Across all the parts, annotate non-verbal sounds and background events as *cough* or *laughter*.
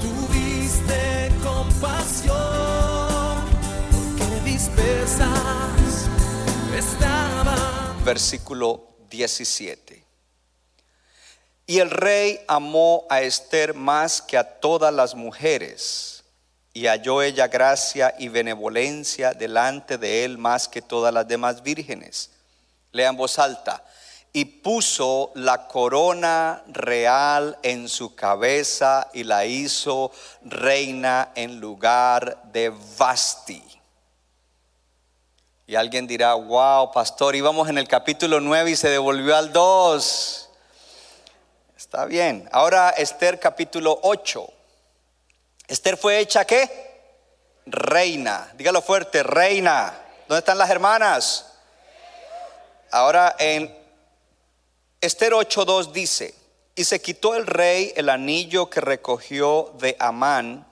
tuviste compasión, porque versículo 17. Y el rey amó a Esther más que a todas las mujeres, y halló ella gracia y benevolencia delante de él más que todas las demás vírgenes. Lean voz alta. Y puso la corona real en su cabeza y la hizo reina en lugar de Vasti. Y alguien dirá, wow, pastor, íbamos en el capítulo 9 y se devolvió al 2. Está bien. Ahora Esther capítulo 8. Esther fue hecha qué? Reina. Dígalo fuerte, reina. ¿Dónde están las hermanas? Ahora en Esther 8.2 dice, y se quitó el rey el anillo que recogió de Amán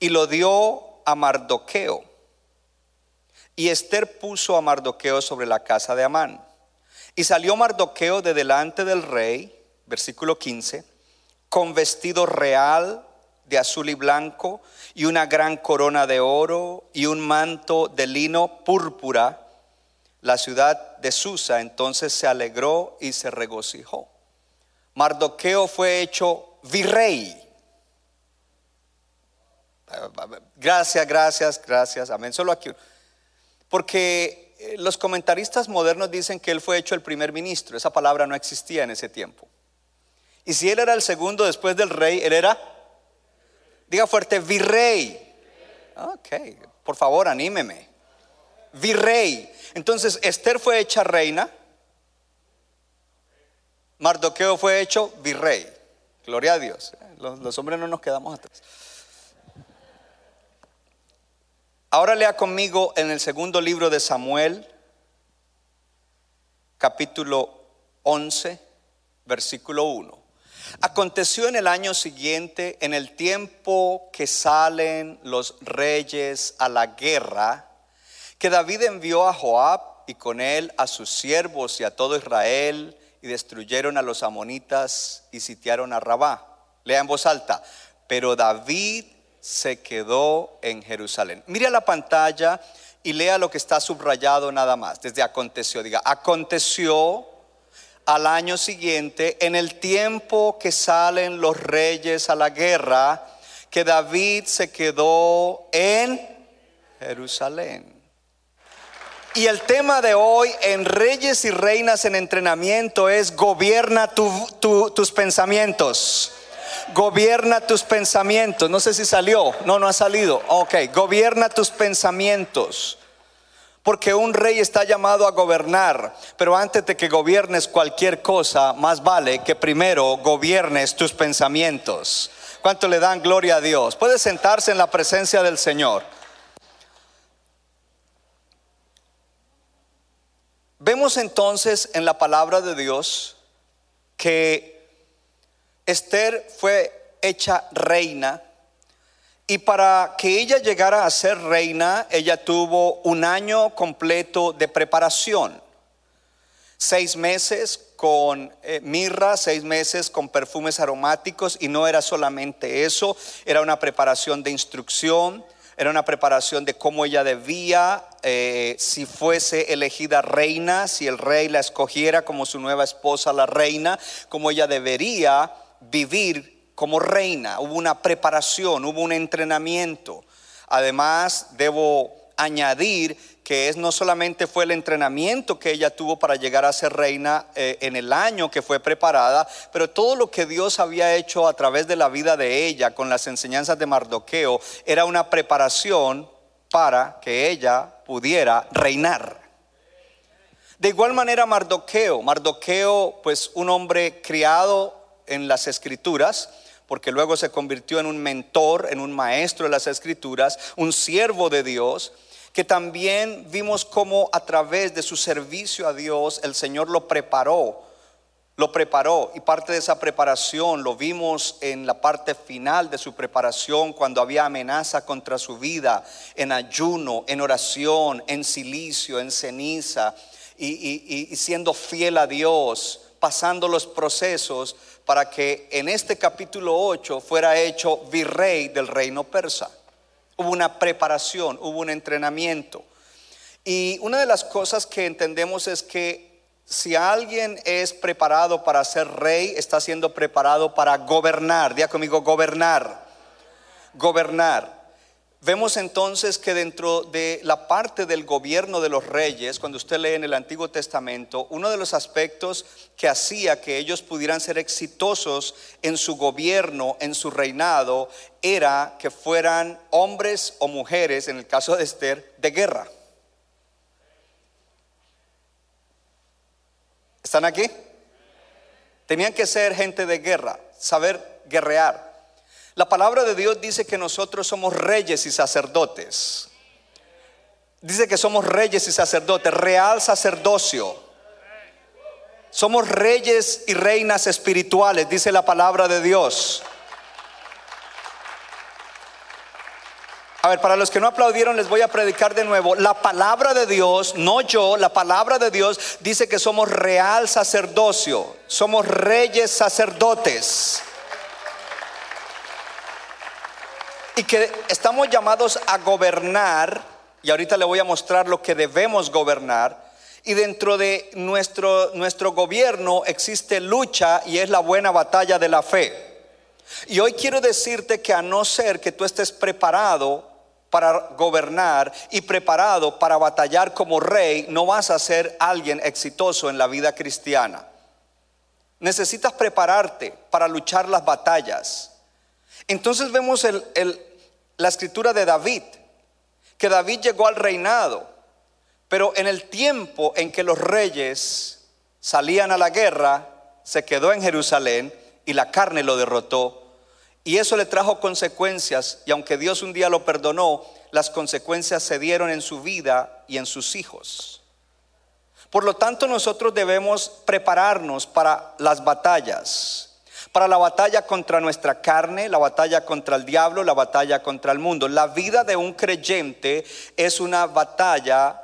y lo dio a Mardoqueo. Y Esther puso a Mardoqueo sobre la casa de Amán. Y salió Mardoqueo de delante del rey, versículo 15, con vestido real de azul y blanco y una gran corona de oro y un manto de lino púrpura. La ciudad de Susa entonces se alegró y se regocijó. Mardoqueo fue hecho virrey. Gracias, gracias, gracias. Amén. Solo aquí. Porque eh, los comentaristas modernos dicen que él fue hecho el primer ministro. Esa palabra no existía en ese tiempo. Y si él era el segundo después del rey, él era, diga fuerte, virrey. Ok, por favor, anímeme. Virrey. Entonces, Esther fue hecha reina. Mardoqueo fue hecho virrey. Gloria a Dios. Los, hombres no nos quedamos atrás. Ahora lea conmigo en el segundo libro de Samuel, capítulo 11, versículo 1. Aconteció en el año siguiente, en el tiempo que salen los reyes a la guerra, que David envió a Joab y con él a sus siervos y a todo Israel y destruyeron a los amonitas y sitiaron a Rabá. Lea en voz alta. Pero David se quedó en Jerusalén. Mire a la pantalla y lea lo que está subrayado nada más. Desde aconteció, diga, aconteció al año siguiente, en el tiempo que salen los reyes a la guerra, que David se quedó en Jerusalén. Y el tema de hoy en Reyes y Reinas en Entrenamiento es gobierna tu- tu- tus pensamientos. Gobierna tus pensamientos. No sé si salió. No, no ha salido. Ok, gobierna tus pensamientos. Porque un rey está llamado a gobernar. Pero antes de que gobiernes cualquier cosa, más vale que primero gobiernes tus pensamientos. ¿Cuánto le dan gloria a Dios? Puede sentarse en la presencia del Señor. Vemos entonces en la palabra de Dios que Esther fue hecha reina y para que ella llegara a ser reina, ella tuvo un año completo de preparación. Seis meses con eh, mirra, seis meses con perfumes aromáticos y no era solamente eso, era una preparación de instrucción, era una preparación de cómo ella debía, eh, si fuese elegida reina, si el rey la escogiera como su nueva esposa, la reina, cómo ella debería vivir como reina. Hubo una preparación, hubo un entrenamiento. Además, debo añadir que es no solamente fue el entrenamiento que ella tuvo para llegar a ser reina eh, en el año que fue preparada, pero todo lo que Dios había hecho a través de la vida de ella con las enseñanzas de Mardoqueo era una preparación para que ella pudiera reinar. De igual manera Mardoqueo, Mardoqueo pues un hombre criado en las escrituras, porque luego se convirtió en un mentor, en un maestro de las escrituras, un siervo de Dios, que también vimos cómo a través de su servicio a Dios el Señor lo preparó, lo preparó y parte de esa preparación lo vimos en la parte final de su preparación cuando había amenaza contra su vida, en ayuno, en oración, en silicio, en ceniza y, y siendo fiel a Dios, pasando los procesos para que en este capítulo 8 fuera hecho virrey del reino persa. Hubo una preparación, hubo un entrenamiento. Y una de las cosas que entendemos es que si alguien es preparado para ser rey, está siendo preparado para gobernar. Día conmigo, gobernar. Gobernar. Vemos entonces que dentro de la parte del gobierno de los reyes, cuando usted lee en el Antiguo Testamento, uno de los aspectos que hacía que ellos pudieran ser exitosos en su gobierno, en su reinado, era que fueran hombres o mujeres, en el caso de Esther, de guerra. ¿Están aquí? Tenían que ser gente de guerra, saber guerrear. La palabra de Dios dice que nosotros somos reyes y sacerdotes. Dice que somos reyes y sacerdotes, real sacerdocio. Somos reyes y reinas espirituales, dice la palabra de Dios. A ver, para los que no aplaudieron, les voy a predicar de nuevo. La palabra de Dios, no yo, la palabra de Dios dice que somos real sacerdocio, somos reyes sacerdotes. Y que estamos llamados a gobernar, y ahorita le voy a mostrar lo que debemos gobernar, y dentro de nuestro, nuestro gobierno existe lucha y es la buena batalla de la fe. Y hoy quiero decirte que a no ser que tú estés preparado para gobernar y preparado para batallar como rey, no vas a ser alguien exitoso en la vida cristiana. Necesitas prepararte para luchar las batallas. Entonces vemos la escritura de David, que David llegó al reinado, pero en el tiempo en que los reyes salían a la guerra, se quedó en Jerusalén y la carne lo derrotó. Y eso le trajo consecuencias, y aunque Dios un día lo perdonó, las consecuencias se dieron en su vida y en sus hijos. Por lo tanto, nosotros debemos prepararnos para las batallas para la batalla contra nuestra carne, la batalla contra el diablo, la batalla contra el mundo. La vida de un creyente es una batalla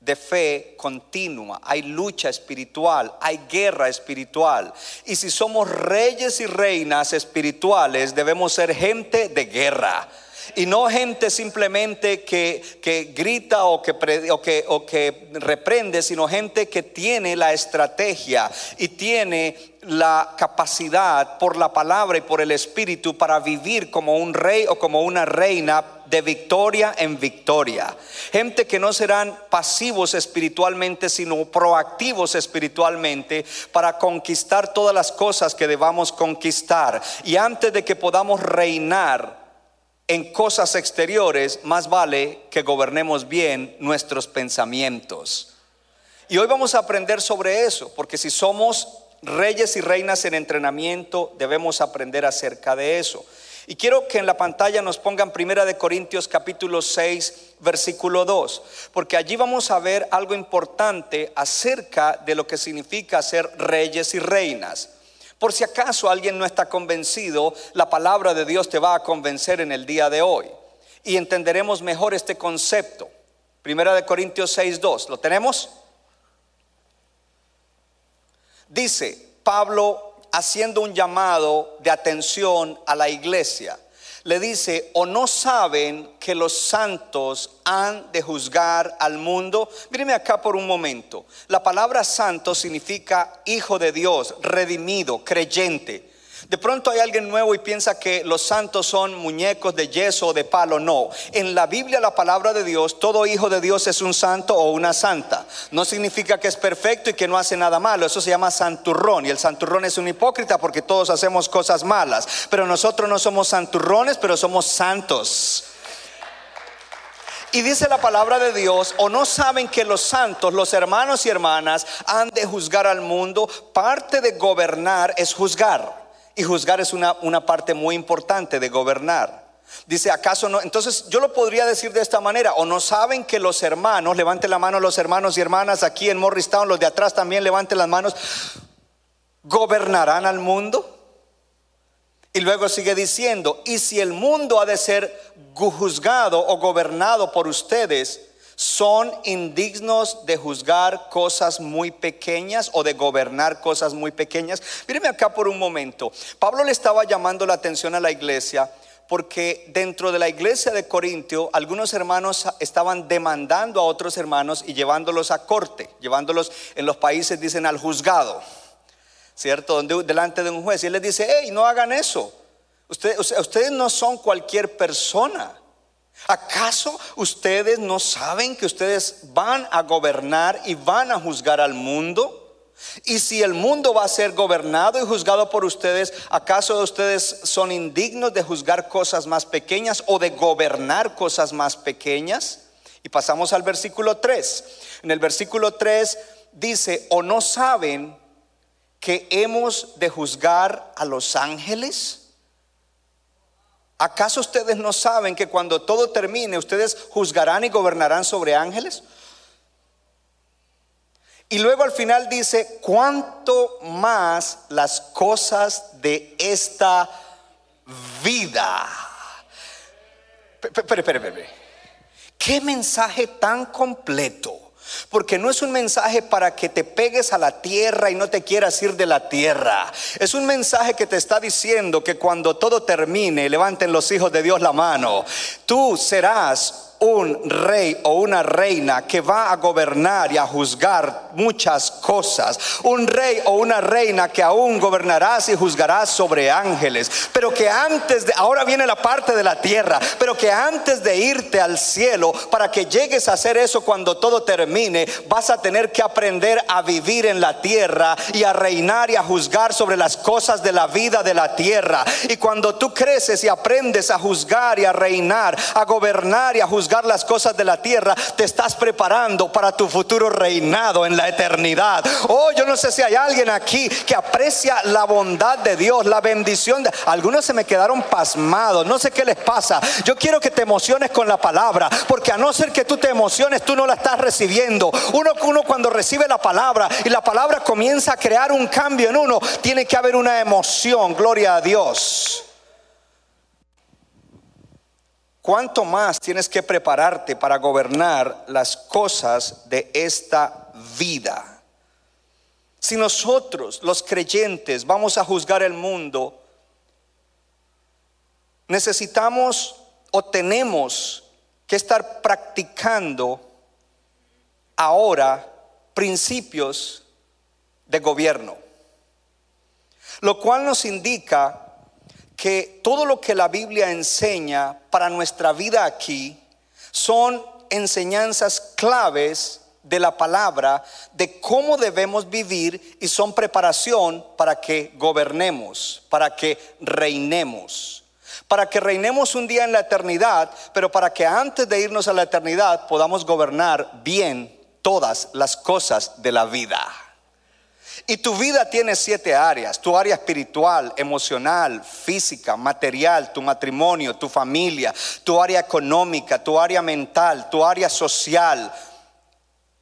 de fe continua, hay lucha espiritual, hay guerra espiritual. Y si somos reyes y reinas espirituales, debemos ser gente de guerra. Y no gente simplemente que, grita o que, o, que, reprende, sino gente que tiene la estrategia y tiene la capacidad por la palabra y por el Espíritu para vivir como un rey o como una reina de victoria en victoria. Gente que no serán pasivos espiritualmente, sino proactivos espiritualmente para conquistar todas las cosas que debamos conquistar. Y antes de que podamos reinar, en cosas exteriores, más vale que gobernemos bien nuestros pensamientos. Y hoy vamos a aprender sobre eso, porque si somos reyes y reinas en entrenamiento, debemos aprender acerca de eso. Y quiero que en la pantalla nos pongan Primera de Corintios capítulo 6, versículo 2, porque allí vamos a ver algo importante acerca de lo que significa ser reyes y reinas. Por si acaso alguien no está convencido, la palabra de Dios te va a convencer en el día de hoy. Y entenderemos mejor este concepto. Primera de Corintios 6.2. ¿Lo tenemos? Dice Pablo haciendo un llamado de atención a la iglesia le dice, o no saben que los santos han de juzgar al mundo. Míreme acá por un momento. La palabra santo significa hijo de Dios, redimido, creyente. De pronto hay alguien nuevo y piensa que los santos son muñecos de yeso o de palo. No, en la Biblia la palabra de Dios, todo hijo de Dios es un santo o una santa. No significa que es perfecto y que no hace nada malo. Eso se llama santurrón. Y el santurrón es un hipócrita porque todos hacemos cosas malas. Pero nosotros no somos santurrones, pero somos santos. Y dice la palabra de Dios, o no saben que los santos, los hermanos y hermanas, han de juzgar al mundo. Parte de gobernar es juzgar. Y juzgar es una, una parte muy importante de gobernar. Dice, ¿acaso no? Entonces yo lo podría decir de esta manera, o no saben que los hermanos, levante la mano los hermanos y hermanas aquí en Morristown, los de atrás también levanten las manos, gobernarán al mundo. Y luego sigue diciendo, y si el mundo ha de ser juzgado o gobernado por ustedes, son indignos de juzgar cosas muy pequeñas o de gobernar cosas muy pequeñas. Míreme acá por un momento. Pablo le estaba llamando la atención a la iglesia porque dentro de la iglesia de Corintio algunos hermanos estaban demandando a otros hermanos y llevándolos a corte, llevándolos en los países dicen al juzgado, ¿cierto? delante de un juez y él les dice, hey, no hagan eso. Ustedes no son cualquier persona. ¿Acaso ustedes no saben que ustedes van a gobernar y van a juzgar al mundo? Y si el mundo va a ser gobernado y juzgado por ustedes, ¿acaso ustedes son indignos de juzgar cosas más pequeñas o de gobernar cosas más pequeñas? Y pasamos al versículo 3. En el versículo 3 dice, ¿o no saben que hemos de juzgar a los ángeles? ¿Acaso ustedes no saben que cuando todo termine ustedes juzgarán y gobernarán sobre ángeles? Y luego al final dice, ¿cuánto más las cosas de esta vida? Espera, espera, espera. ¿Qué mensaje tan completo? Porque no es un mensaje para que te pegues a la tierra y no te quieras ir de la tierra. Es un mensaje que te está diciendo que cuando todo termine, levanten los hijos de Dios la mano. Tú serás un rey o una reina que va a gobernar y a juzgar muchas cosas. Un rey o una reina que aún gobernarás y juzgarás sobre ángeles. Pero que antes de, ahora viene la parte de la tierra, pero que antes de irte al cielo, para que llegues a hacer eso cuando todo termine, vas a tener que aprender a vivir en la tierra y a reinar y a juzgar sobre las cosas de la vida de la tierra. Y cuando tú creces y aprendes a juzgar y a reinar, a gobernar y a juzgar, las cosas de la tierra, te estás preparando para tu futuro reinado en la eternidad. Oh, yo no sé si hay alguien aquí que aprecia la bondad de Dios, la bendición de... Algunos se me quedaron pasmados, no sé qué les pasa. Yo quiero que te emociones con la palabra, porque a no ser que tú te emociones, tú no la estás recibiendo. Uno, uno cuando recibe la palabra y la palabra comienza a crear un cambio en uno, tiene que haber una emoción, gloria a Dios. ¿Cuánto más tienes que prepararte para gobernar las cosas de esta vida? Si nosotros, los creyentes, vamos a juzgar el mundo, necesitamos o tenemos que estar practicando ahora principios de gobierno. Lo cual nos indica que todo lo que la Biblia enseña para nuestra vida aquí son enseñanzas claves de la palabra de cómo debemos vivir y son preparación para que gobernemos, para que reinemos, para que reinemos un día en la eternidad, pero para que antes de irnos a la eternidad podamos gobernar bien todas las cosas de la vida. Y tu vida tiene siete áreas, tu área espiritual, emocional, física, material, tu matrimonio, tu familia, tu área económica, tu área mental, tu área social,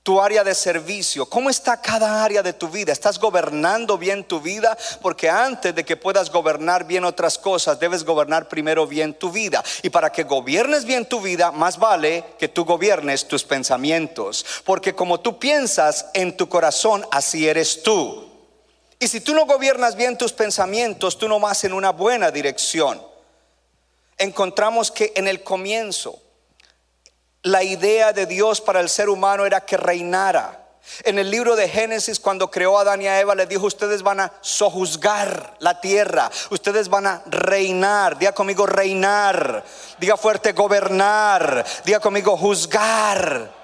tu área de servicio, cómo está cada área de tu vida. ¿Estás gobernando bien tu vida? Porque antes de que puedas gobernar bien otras cosas, debes gobernar primero bien tu vida. Y para que gobiernes bien tu vida, más vale que tú gobiernes tus pensamientos. Porque como tú piensas en tu corazón, así eres tú. Y si tú no gobiernas bien tus pensamientos, tú no vas en una buena dirección. Encontramos que en el comienzo, la idea de Dios para el ser humano era que reinara. En el libro de Génesis, cuando creó a Adán y a Eva, le dijo, ustedes van a sojuzgar la tierra, ustedes van a reinar, diga conmigo reinar, diga fuerte gobernar, diga conmigo juzgar.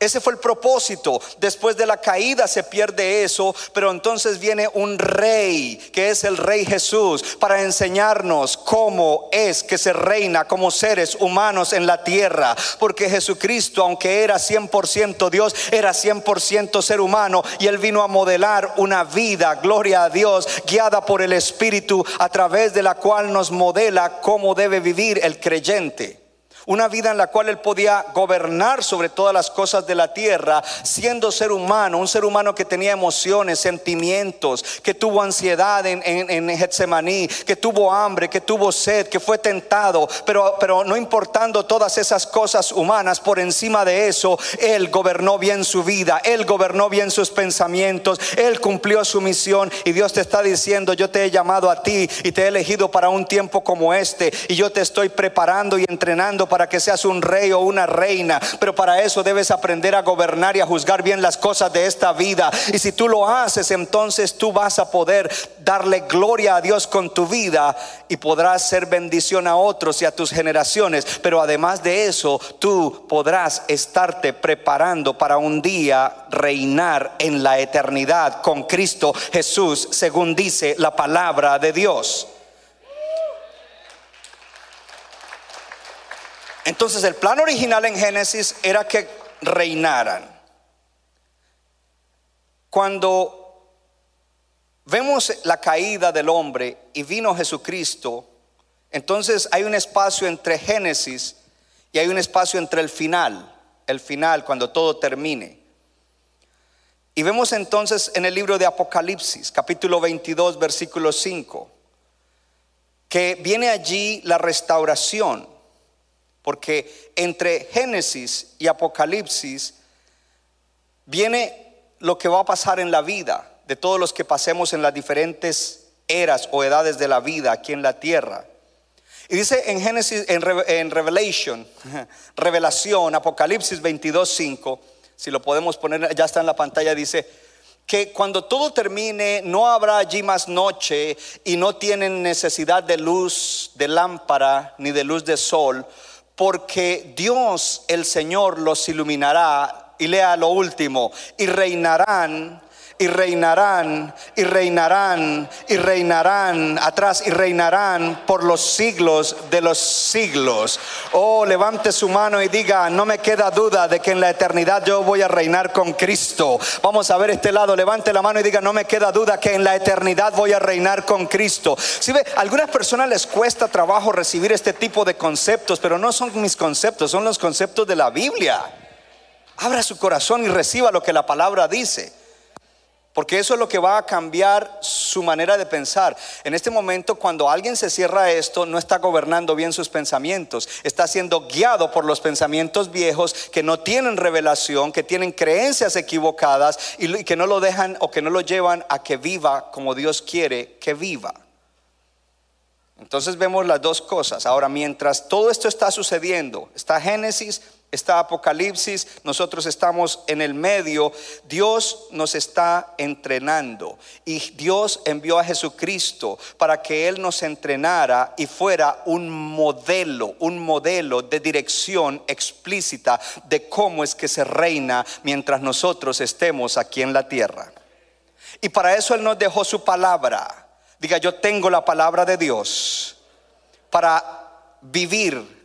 Ese fue el propósito. Después de la caída se pierde eso, pero entonces viene un rey, que es el rey Jesús, para enseñarnos cómo es que se reina como seres humanos en la tierra. Porque Jesucristo, aunque era 100% Dios, era 100% ser humano y él vino a modelar una vida, gloria a Dios, guiada por el Espíritu, a través de la cual nos modela cómo debe vivir el creyente. Una vida en la cual él podía gobernar sobre todas las cosas de la tierra, siendo ser humano, un ser humano que tenía emociones, sentimientos, que tuvo ansiedad en, en, Getsemaní, que tuvo hambre, que tuvo sed, que fue tentado, pero, pero no importando todas esas cosas humanas, por encima de eso, él gobernó bien su vida, él gobernó bien sus pensamientos, él cumplió su misión y Dios te está diciendo, yo te he llamado a ti y te he elegido para un tiempo como este y yo te estoy preparando y entrenando para para que seas un rey o una reina, pero para eso debes aprender a gobernar y a juzgar bien las cosas de esta vida. Y si tú lo haces, entonces tú vas a poder darle gloria a Dios con tu vida y podrás ser bendición a otros y a tus generaciones. Pero además de eso, tú podrás estarte preparando para un día reinar en la eternidad con Cristo Jesús, según dice la palabra de Dios. Entonces el plan original en Génesis era que reinaran. Cuando vemos la caída del hombre y vino Jesucristo, entonces hay un espacio entre Génesis y hay un espacio entre el final, el final cuando todo termine. Y vemos entonces en el libro de Apocalipsis, capítulo 22, versículo 5, que viene allí la restauración porque entre Génesis y Apocalipsis viene lo que va a pasar en la vida de todos los que pasemos en las diferentes eras o edades de la vida aquí en la tierra. Y dice en Génesis, en, Revelation, *laughs* Revelación, Apocalipsis 22.5, si lo podemos poner, ya está en la pantalla, dice que cuando todo termine no habrá allí más noche y no tienen necesidad de luz de lámpara ni de luz de sol, porque Dios el Señor los iluminará. Y lea lo último, y reinarán y reinarán y reinarán y reinarán atrás y reinarán por los siglos de los siglos. Oh, levante su mano y diga, no me queda duda de que en la eternidad yo voy a reinar con Cristo. Vamos a ver este lado, levante la mano y diga, no me queda duda que en la eternidad voy a reinar con Cristo. Si ve, a algunas personas les cuesta trabajo recibir este tipo de conceptos, pero no son mis conceptos, son los conceptos de la Biblia. Abra su corazón y reciba lo que la palabra dice. Porque eso es lo que va a cambiar su manera de pensar. En este momento, cuando alguien se cierra esto, no está gobernando bien sus pensamientos. Está siendo guiado por los pensamientos viejos que no tienen revelación, que tienen creencias equivocadas y que no lo dejan o que no lo llevan a que viva como Dios quiere que viva. Entonces vemos las dos cosas. Ahora, mientras todo esto está sucediendo, está Génesis, está Apocalipsis, nosotros estamos en el medio, Dios nos está entrenando y Dios envió a Jesucristo para que Él nos entrenara y fuera un modelo, un modelo de dirección explícita de cómo es que se reina mientras nosotros estemos aquí en la tierra. Y para eso Él nos dejó su palabra. Diga, yo tengo la palabra de Dios para vivir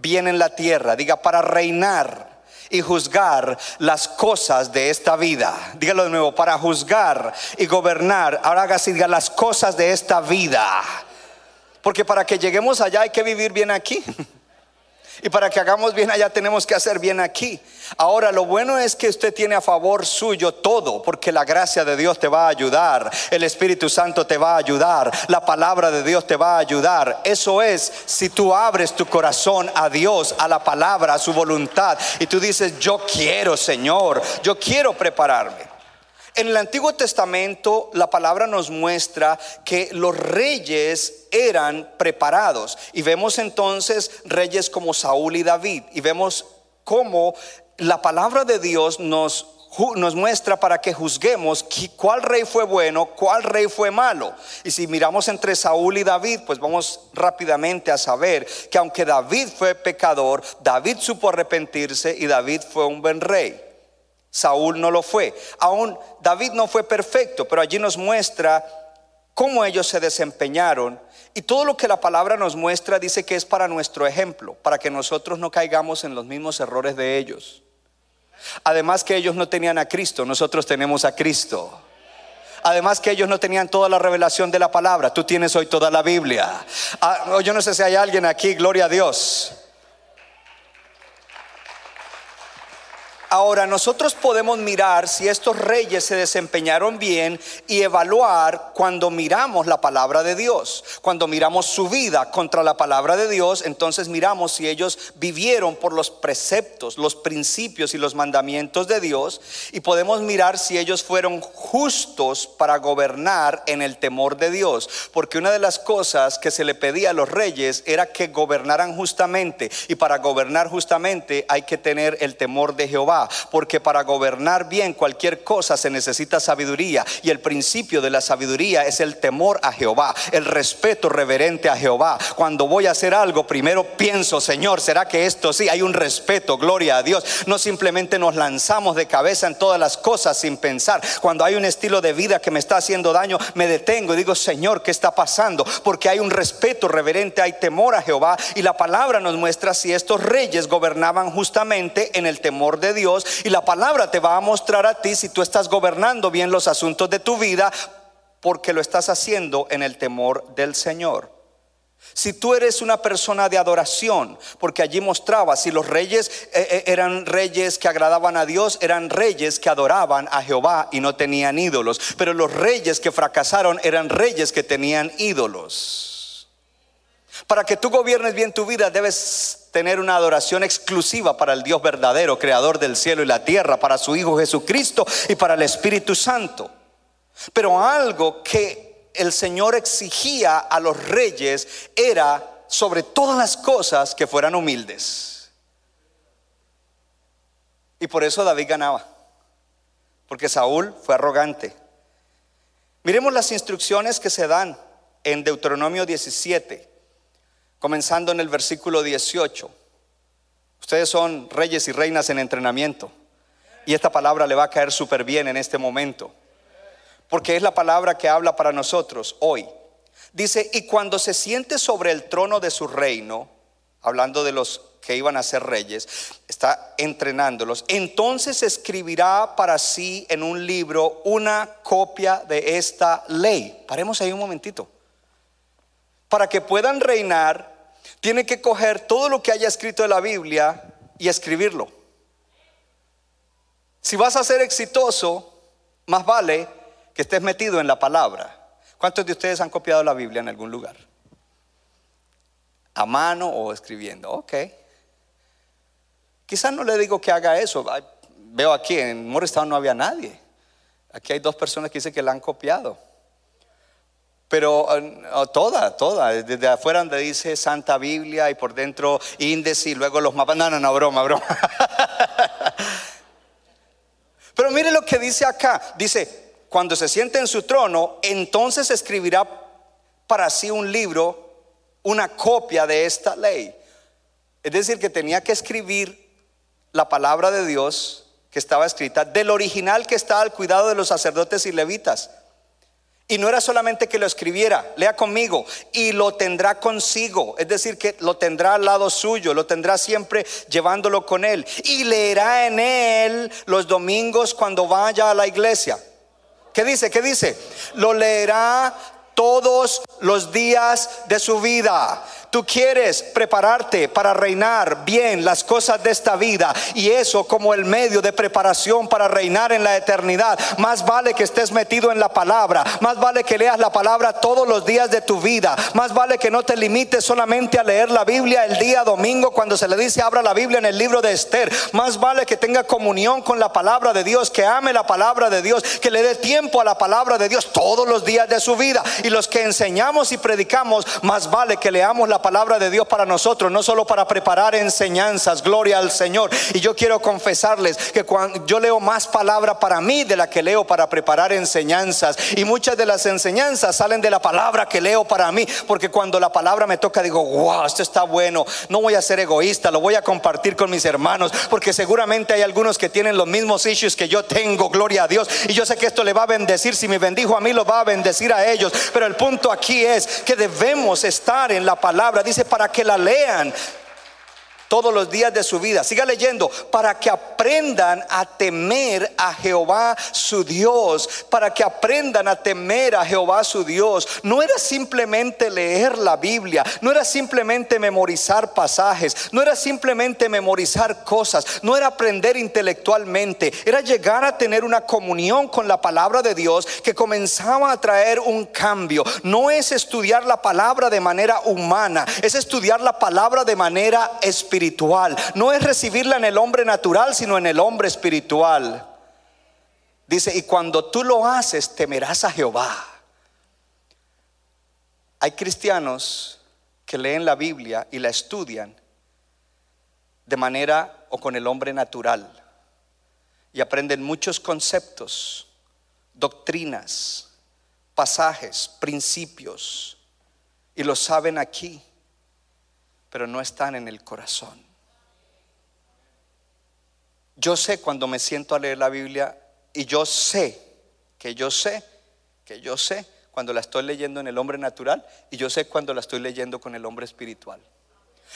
bien en la tierra. Diga, para reinar y juzgar las cosas de esta vida. Dígalo de nuevo, para juzgar y gobernar. Ahora haga así, diga las cosas de esta vida. Porque para que lleguemos allá hay que vivir bien aquí. *laughs* Y para que hagamos bien allá tenemos que hacer bien aquí. Ahora, lo bueno es que usted tiene a favor suyo todo, porque la gracia de Dios te va a ayudar, el Espíritu Santo te va a ayudar, la palabra de Dios te va a ayudar. Eso es si tú abres tu corazón a Dios, a la palabra, a su voluntad, y tú dices, yo quiero, Señor, yo quiero prepararme. En el Antiguo Testamento la palabra nos muestra que los reyes eran preparados y vemos entonces reyes como Saúl y David y vemos cómo la palabra de Dios nos nos muestra para que juzguemos cuál rey fue bueno, cuál rey fue malo. Y si miramos entre Saúl y David, pues vamos rápidamente a saber que aunque David fue pecador, David supo arrepentirse y David fue un buen rey. Saúl no lo fue. Aún David no fue perfecto, pero allí nos muestra cómo ellos se desempeñaron. Y todo lo que la palabra nos muestra dice que es para nuestro ejemplo, para que nosotros no caigamos en los mismos errores de ellos. Además que ellos no tenían a Cristo, nosotros tenemos a Cristo. Además que ellos no tenían toda la revelación de la palabra, tú tienes hoy toda la Biblia. Ah, yo no sé si hay alguien aquí, gloria a Dios. Ahora nosotros podemos mirar si estos reyes se desempeñaron bien y evaluar cuando miramos la palabra de Dios. Cuando miramos su vida contra la palabra de Dios, entonces miramos si ellos vivieron por los preceptos, los principios y los mandamientos de Dios y podemos mirar si ellos fueron justos para gobernar en el temor de Dios. Porque una de las cosas que se le pedía a los reyes era que gobernaran justamente y para gobernar justamente hay que tener el temor de Jehová porque para gobernar bien cualquier cosa se necesita sabiduría y el principio de la sabiduría es el temor a Jehová, el respeto reverente a Jehová. Cuando voy a hacer algo, primero pienso, Señor, ¿será que esto sí? Hay un respeto, gloria a Dios. No simplemente nos lanzamos de cabeza en todas las cosas sin pensar. Cuando hay un estilo de vida que me está haciendo daño, me detengo y digo, Señor, ¿qué está pasando? Porque hay un respeto reverente, hay temor a Jehová y la palabra nos muestra si estos reyes gobernaban justamente en el temor de Dios y la palabra te va a mostrar a ti si tú estás gobernando bien los asuntos de tu vida porque lo estás haciendo en el temor del Señor. Si tú eres una persona de adoración, porque allí mostraba, si los reyes eh, eh, eran reyes que agradaban a Dios, eran reyes que adoraban a Jehová y no tenían ídolos. Pero los reyes que fracasaron eran reyes que tenían ídolos. Para que tú gobiernes bien tu vida, debes tener una adoración exclusiva para el Dios verdadero, creador del cielo y la tierra, para su Hijo Jesucristo y para el Espíritu Santo. Pero algo que el Señor exigía a los reyes era sobre todas las cosas que fueran humildes. Y por eso David ganaba, porque Saúl fue arrogante. Miremos las instrucciones que se dan en Deuteronomio 17 comenzando en el versículo 18. Ustedes son reyes y reinas en entrenamiento. Y esta palabra le va a caer súper bien en este momento. Porque es la palabra que habla para nosotros hoy. Dice, y cuando se siente sobre el trono de su reino, hablando de los que iban a ser reyes, está entrenándolos, entonces escribirá para sí en un libro una copia de esta ley. Paremos ahí un momentito. Para que puedan reinar tiene que coger todo lo que haya escrito de la Biblia y escribirlo. Si vas a ser exitoso, más vale que estés metido en la palabra. ¿Cuántos de ustedes han copiado la Biblia en algún lugar? A mano o escribiendo. Ok. Quizás no le digo que haga eso. Veo aquí, en Morristown no había nadie. Aquí hay dos personas que dicen que la han copiado. Pero uh, toda, toda, desde afuera donde dice Santa Biblia y por dentro índice y luego los mapas. No, no, no, broma, broma. *laughs* Pero mire lo que dice acá. Dice, cuando se siente en su trono, entonces escribirá para sí un libro, una copia de esta ley. Es decir, que tenía que escribir la palabra de Dios que estaba escrita del original que está al cuidado de los sacerdotes y levitas. Y no era solamente que lo escribiera, lea conmigo, y lo tendrá consigo, es decir, que lo tendrá al lado suyo, lo tendrá siempre llevándolo con él. Y leerá en él los domingos cuando vaya a la iglesia. ¿Qué dice? ¿Qué dice? Lo leerá todos los días de su vida Tú quieres prepararte para reinar bien las cosas de esta vida y eso como el medio de preparación para reinar en la eternidad. Más vale que estés metido en la palabra, más vale que leas la palabra todos los días de tu vida, más vale que no te limites solamente a leer la Biblia el día domingo cuando se le dice abra la Biblia en el libro de Esther. Más vale que tenga comunión con la palabra de Dios, que ame la palabra de Dios, que le dé tiempo a la palabra de Dios todos los días de su vida. Y los que enseñamos y predicamos, más vale que leamos la la palabra de Dios para nosotros, no solo para preparar enseñanzas, gloria al Señor. Y yo quiero confesarles que cuando yo leo más palabra para mí de la que leo para preparar enseñanzas. Y muchas de las enseñanzas salen de la palabra que leo para mí, porque cuando la palabra me toca digo, wow, esto está bueno, no voy a ser egoísta, lo voy a compartir con mis hermanos, porque seguramente hay algunos que tienen los mismos issues que yo tengo, gloria a Dios. Y yo sé que esto le va a bendecir, si me bendijo a mí, lo va a bendecir a ellos. Pero el punto aquí es que debemos estar en la dice, para que la lean todos los días de su vida. Siga leyendo, para que aprendan a temer a Jehová su Dios, para que aprendan a temer a Jehová su Dios. No era simplemente leer la Biblia, no era simplemente memorizar pasajes, no era simplemente memorizar cosas, no era aprender intelectualmente, era llegar a tener una comunión con la palabra de Dios que comenzaba a traer un cambio. No es estudiar la palabra de manera humana, es estudiar la palabra de manera espiritual espiritual. No es recibirla en el hombre natural, sino en el hombre espiritual. Dice, y cuando tú lo haces, temerás a Jehová. Hay cristianos que leen la Biblia y la estudian de manera o con el hombre natural y aprenden muchos conceptos, doctrinas, pasajes, principios y lo saben aquí pero no están en el corazón. Yo sé cuando me siento a leer la Biblia y yo sé que yo sé que yo sé cuando la estoy leyendo en el hombre natural y yo sé cuando la estoy leyendo con el hombre espiritual.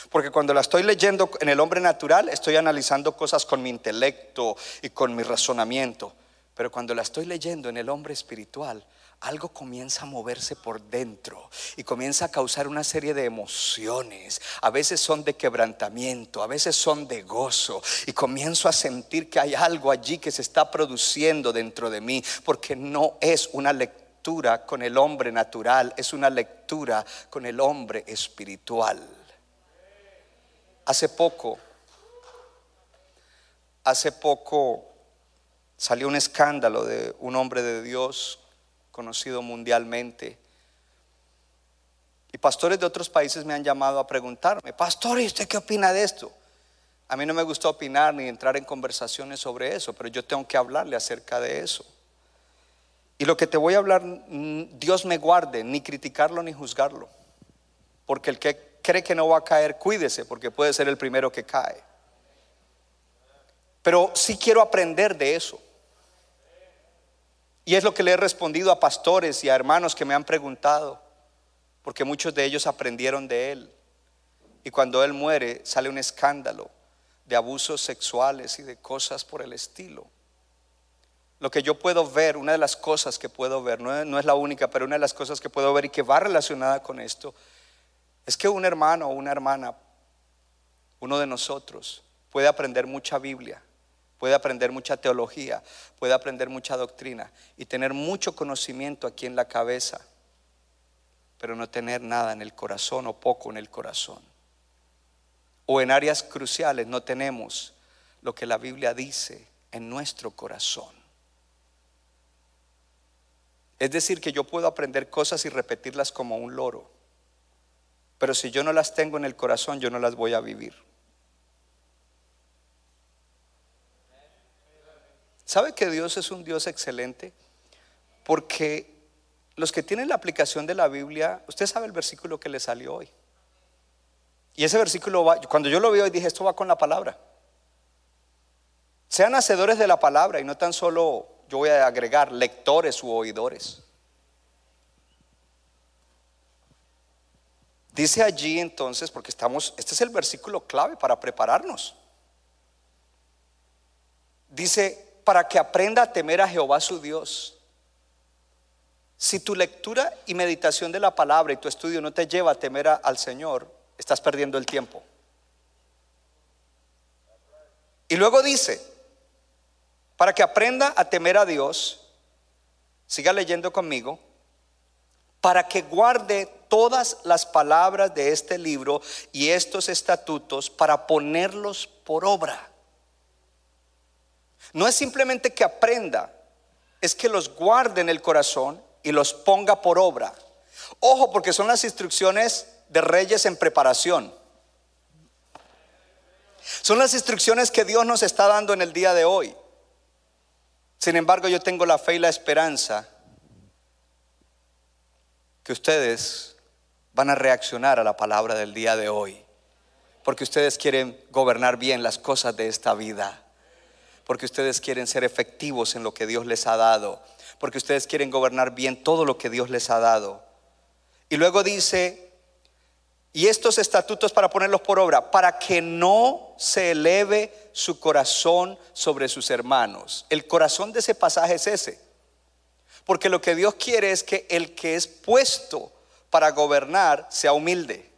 Porque cuando la estoy leyendo en el hombre natural estoy analizando cosas con mi intelecto y con mi razonamiento. Pero cuando la estoy leyendo en el hombre espiritual, algo comienza a moverse por dentro y comienza a causar una serie de emociones. A veces son de quebrantamiento, a veces son de gozo. Y comienzo a sentir que hay algo allí que se está produciendo dentro de mí, porque no es una lectura con el hombre natural, es una lectura con el hombre espiritual. Hace poco, hace poco salió un escándalo de un hombre de Dios conocido mundialmente. Y pastores de otros países me han llamado a preguntarme, pastor, ¿y usted qué opina de esto? A mí no me gusta opinar ni entrar en conversaciones sobre eso, pero yo tengo que hablarle acerca de eso. Y lo que te voy a hablar, mm, Dios me guarde, ni criticarlo ni juzgarlo. Porque el que cree que no va a caer, cuídese, porque puede ser el primero que cae. Pero sí quiero aprender de eso. Y es lo que le he respondido a pastores y a hermanos que me han preguntado, porque muchos de ellos aprendieron de él. Y cuando él muere sale un escándalo de abusos sexuales y de cosas por el estilo. Lo que yo puedo ver, una de las cosas que puedo ver, no es, no es la única, pero una de las cosas que puedo ver y que va relacionada con esto, es que un hermano o una hermana, uno de nosotros, puede aprender mucha Biblia, puede aprender mucha teología, puede aprender mucha doctrina y tener mucho conocimiento aquí en la cabeza, pero no tener nada en el corazón o poco en el corazón. O en áreas cruciales no tenemos lo que la Biblia dice en nuestro corazón. Es decir, que yo puedo aprender cosas y repetirlas como un loro, pero si yo no las tengo en el corazón, yo no las voy a vivir. ¿Sabe que Dios es un Dios excelente? Porque los que tienen la aplicación de la Biblia, usted sabe el versículo que le salió hoy. Y ese versículo va, cuando yo lo vi hoy dije, esto va con la palabra. Sean hacedores de la palabra y no tan solo, yo voy a agregar, lectores u oidores. Dice allí entonces, porque estamos, este es el versículo clave para prepararnos. Dice, para que aprenda a temer a Jehová su Dios. Si tu lectura y meditación de la palabra y tu estudio no te lleva a temer al Señor, estás perdiendo el tiempo. Y luego dice, para que aprenda a temer a Dios, siga leyendo conmigo, para que guarde todas las palabras de este libro y estos estatutos para ponerlos por obra. No es simplemente que aprenda, es que los guarde en el corazón y los ponga por obra. Ojo, porque son las instrucciones de reyes en preparación. Son las instrucciones que Dios nos está dando en el día de hoy. Sin embargo, yo tengo la fe y la esperanza que ustedes van a reaccionar a la palabra del día de hoy. Porque ustedes quieren gobernar bien las cosas de esta vida. Porque ustedes quieren ser efectivos en lo que Dios les ha dado. Porque ustedes quieren gobernar bien todo lo que Dios les ha dado. Y luego dice, y estos estatutos para ponerlos por obra, para que no se eleve su corazón sobre sus hermanos. El corazón de ese pasaje es ese. Porque lo que Dios quiere es que el que es puesto para gobernar sea humilde.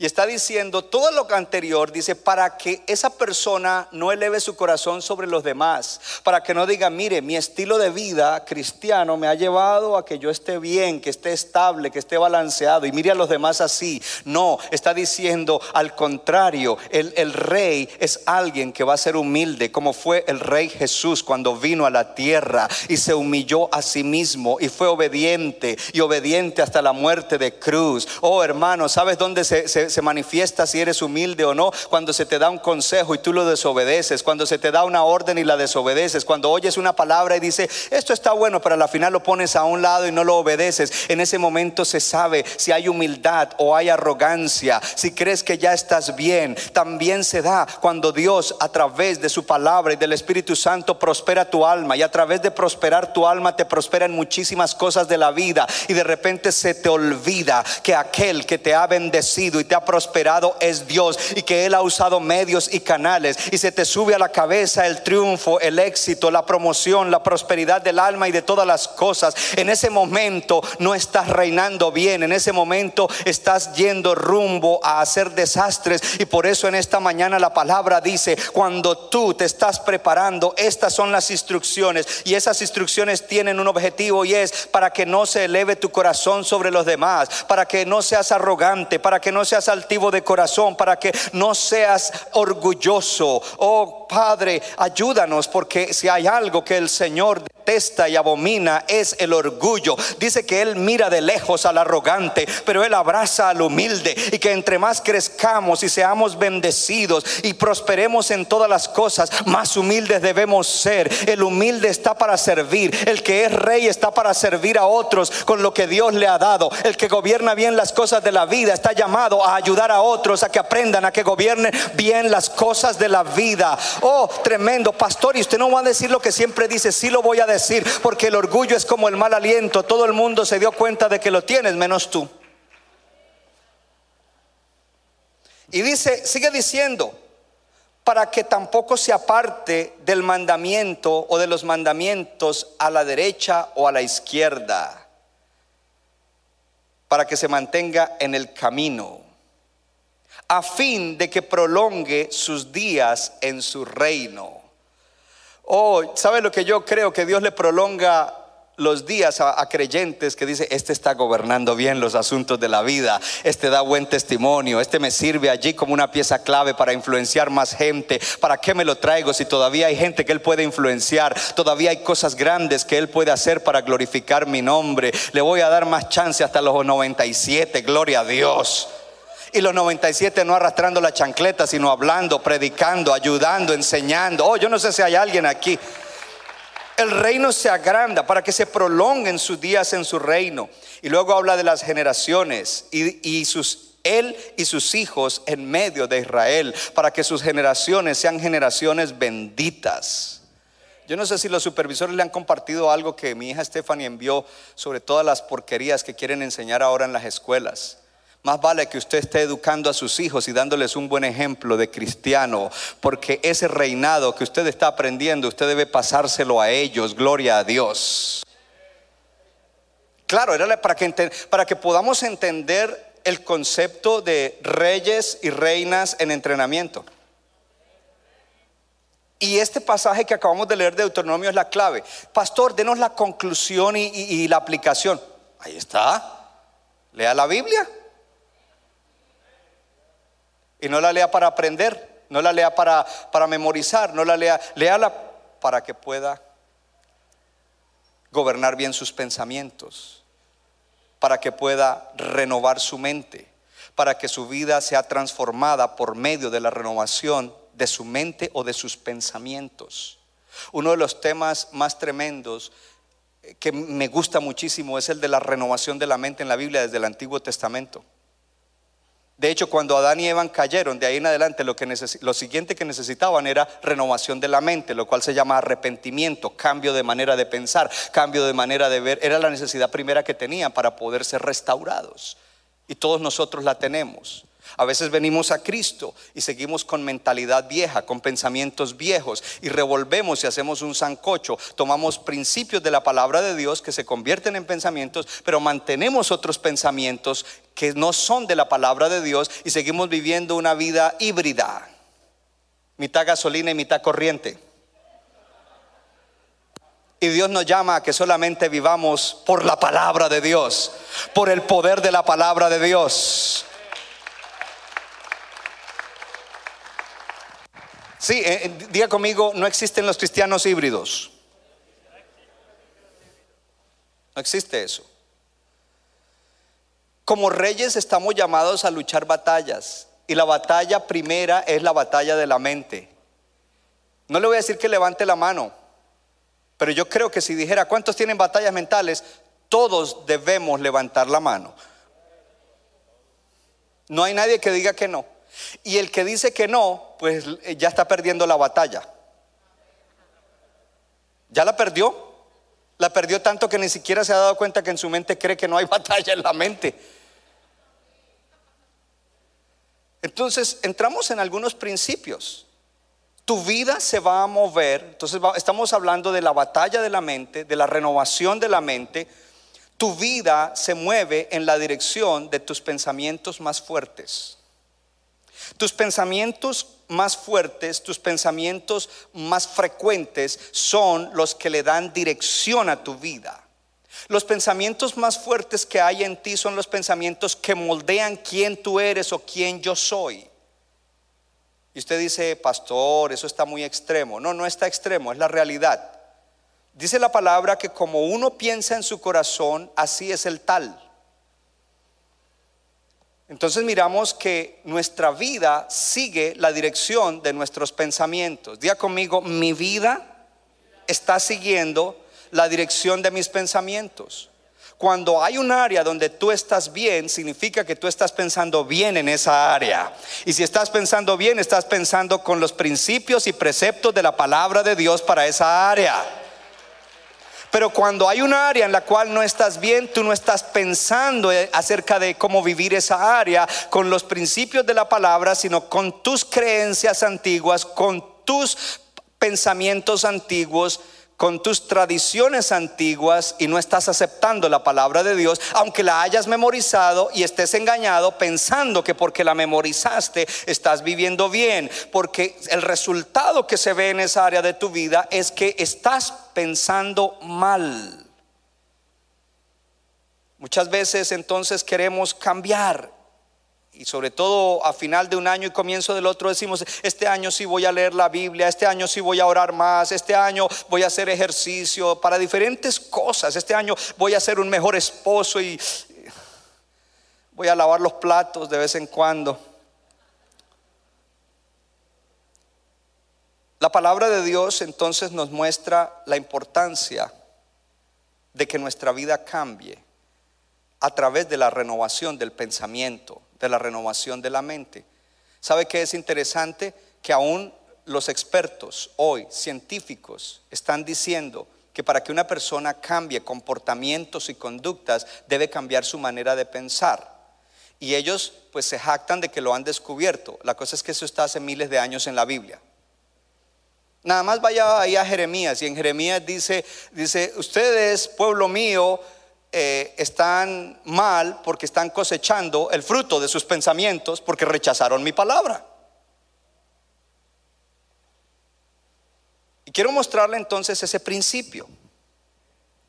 Y está diciendo todo lo anterior, dice, para que esa persona no eleve su corazón sobre los demás, para que no diga, mire, mi estilo de vida cristiano me ha llevado a que yo esté bien, que esté estable, que esté balanceado, y mire a los demás así. No, está diciendo al contrario, el, el rey es alguien que va a ser humilde, como fue el rey Jesús cuando vino a la tierra y se humilló a sí mismo y fue obediente y obediente hasta la muerte de cruz. Oh hermano, ¿sabes dónde se, se se manifiesta si eres humilde o no, cuando se te da un consejo y tú lo desobedeces, cuando se te da una orden y la desobedeces, cuando oyes una palabra y dice, esto está bueno, pero al final lo pones a un lado y no lo obedeces. En ese momento se sabe si hay humildad o hay arrogancia, si crees que ya estás bien. También se da cuando Dios a través de su palabra y del Espíritu Santo prospera tu alma y a través de prosperar tu alma te prospera en muchísimas cosas de la vida y de repente se te olvida que aquel que te ha bendecido y te ha prosperado es Dios y que Él ha usado medios y canales y se te sube a la cabeza el triunfo, el éxito, la promoción, la prosperidad del alma y de todas las cosas. En ese momento no estás reinando bien, en ese momento estás yendo rumbo a hacer desastres y por eso en esta mañana la palabra dice, cuando tú te estás preparando, estas son las instrucciones y esas instrucciones tienen un objetivo y es para que no se eleve tu corazón sobre los demás, para que no seas arrogante, para que no seas altivo de corazón, para que no seas orgulloso. Oh Padre, ayúdanos porque si hay algo que el Señor y abomina es el orgullo. Dice que Él mira de lejos al arrogante, pero Él abraza al humilde y que entre más crezcamos y seamos bendecidos y prosperemos en todas las cosas, más humildes debemos ser. El humilde está para servir, el que es rey está para servir a otros con lo que Dios le ha dado. El que gobierna bien las cosas de la vida está llamado a ayudar a otros a que aprendan a que gobiernen bien las cosas de la vida. Oh, tremendo, pastor, y usted no va a decir lo que siempre dice, sí lo voy a decir, porque el orgullo es como el mal aliento. Todo el mundo se dio cuenta de que lo tienes, menos tú. Y dice, sigue diciendo, para que tampoco se aparte del mandamiento o de los mandamientos a la derecha o a la izquierda, para que se mantenga en el camino a fin de que prolongue sus días en su reino. Oh, ¿sabe lo que yo creo? Que Dios le prolonga los días a, creyentes que dice, este está gobernando bien los asuntos de la vida, este da buen testimonio, este me sirve allí como una pieza clave para influenciar más gente. ¿Para qué me lo traigo si todavía hay gente que él puede influenciar? Todavía hay cosas grandes que él puede hacer para glorificar mi nombre. Le voy a dar más chance hasta los 97, gloria a Dios. Y los 97 no arrastrando la chancleta, sino hablando, predicando, ayudando, enseñando. Oh, yo no sé si hay alguien aquí. El reino se agranda para que se prolonguen sus días en su reino. Y luego habla de las generaciones y, y sus él y sus hijos en medio de Israel, para que sus generaciones sean generaciones benditas. Yo no sé si los supervisores le han compartido algo que mi hija Stephanie envió sobre todas las porquerías que quieren enseñar ahora en las escuelas. Más vale que usted esté educando a sus hijos y dándoles un buen ejemplo de cristiano, porque ese reinado que usted está aprendiendo, usted debe pasárselo a ellos, gloria a Dios. Claro, era para que, para que podamos entender el concepto de reyes y reinas en entrenamiento. Y este pasaje que acabamos de leer de Deuteronomio es la clave. Pastor, denos la conclusión y, y la aplicación. Ahí está. Lea la Biblia. Y no la lea para aprender, no la lea para, para memorizar, no la lea, léala para que pueda gobernar bien sus pensamientos, para que pueda renovar su mente, para que su vida sea transformada por medio de la renovación de su mente o de sus pensamientos. Uno de los temas más tremendos eh, que me gusta muchísimo es el de la renovación de la mente en la Biblia desde el Antiguo Testamento. De hecho, cuando Adán y Eva cayeron, de ahí en adelante lo, que lo siguiente que necesitaban era renovación de la mente, lo cual se llama arrepentimiento, cambio de manera de pensar, cambio de manera de ver. Era la necesidad primera que tenían para poder ser restaurados. Y todos nosotros la tenemos. A veces venimos a Cristo y seguimos con mentalidad vieja, con pensamientos viejos y revolvemos y hacemos un zancocho. Tomamos principios de la palabra de Dios que se convierten en pensamientos, pero mantenemos otros pensamientos que no son de la palabra de Dios y seguimos viviendo una vida híbrida, mitad gasolina y mitad corriente. Y Dios nos llama a que solamente vivamos por la palabra de Dios, por el poder de la palabra de Dios. Sí, eh, eh, diga conmigo, no existen los cristianos híbridos. No existe eso. Como reyes estamos llamados a luchar batallas. Y la batalla primera es la batalla de la mente. No le voy a decir que levante la mano, pero yo creo que si dijera cuántos tienen batallas mentales, todos debemos levantar la mano. No hay nadie que diga que no. Y el que dice que no, pues eh, ya está perdiendo la batalla. Ya la perdió. La perdió tanto que ni siquiera se ha dado cuenta que en su mente cree que no hay *laughs* batalla en la mente. Entonces, entramos en algunos principios. Tu vida se va a mover. Entonces, estamos hablando de la batalla de la mente, de la renovación de la mente. Tu vida se mueve en la dirección de tus pensamientos más fuertes. Tus pensamientos más fuertes, tus pensamientos más frecuentes son los que le dan dirección a tu vida. Los pensamientos más fuertes que hay en ti son los pensamientos que moldean quién tú eres o quién yo soy. Y usted dice, pastor, eso está muy extremo. No, no está extremo, es la realidad. Dice la palabra que como uno piensa en su corazón, así es el tal. Entonces miramos que nuestra vida sigue la dirección de nuestros pensamientos. Diga conmigo, mi vida está siguiendo la dirección de mis pensamientos. Cuando hay un área donde tú estás bien, significa que tú estás pensando bien en esa área. Y si estás pensando bien, estás pensando con los principios y preceptos de la palabra de Dios para esa área. Pero cuando hay un área en la cual no estás bien, tú no estás pensando acerca de cómo vivir esa área con los principios de la palabra, sino con tus creencias antiguas, con tus pensamientos antiguos con tus tradiciones antiguas y no estás aceptando la palabra de Dios, aunque la hayas memorizado y estés engañado pensando que porque la memorizaste estás viviendo bien, porque el resultado que se ve en esa área de tu vida es que estás pensando mal. Muchas veces entonces queremos cambiar y sobre todo a final de un año y comienzo del otro decimos, este año sí voy a leer la Biblia, este año sí voy a orar más, este año voy a hacer ejercicio para diferentes cosas, este año voy a ser un mejor esposo y voy a lavar los platos de vez en cuando. La palabra de Dios entonces nos muestra la importancia de que nuestra vida cambie a través de la renovación del pensamiento de la renovación de la mente. ¿Sabe qué es interesante? Que aún los expertos hoy, científicos, están diciendo que para que una persona cambie comportamientos y conductas debe cambiar su manera de pensar. Y ellos pues se jactan de que lo han descubierto. La cosa es que eso está hace miles de años en la Biblia. Nada más vaya ahí a Jeremías y en Jeremías dice, dice, ustedes, pueblo mío, eh, están mal porque están cosechando el fruto de sus pensamientos porque rechazaron mi palabra. Y quiero mostrarle entonces ese principio.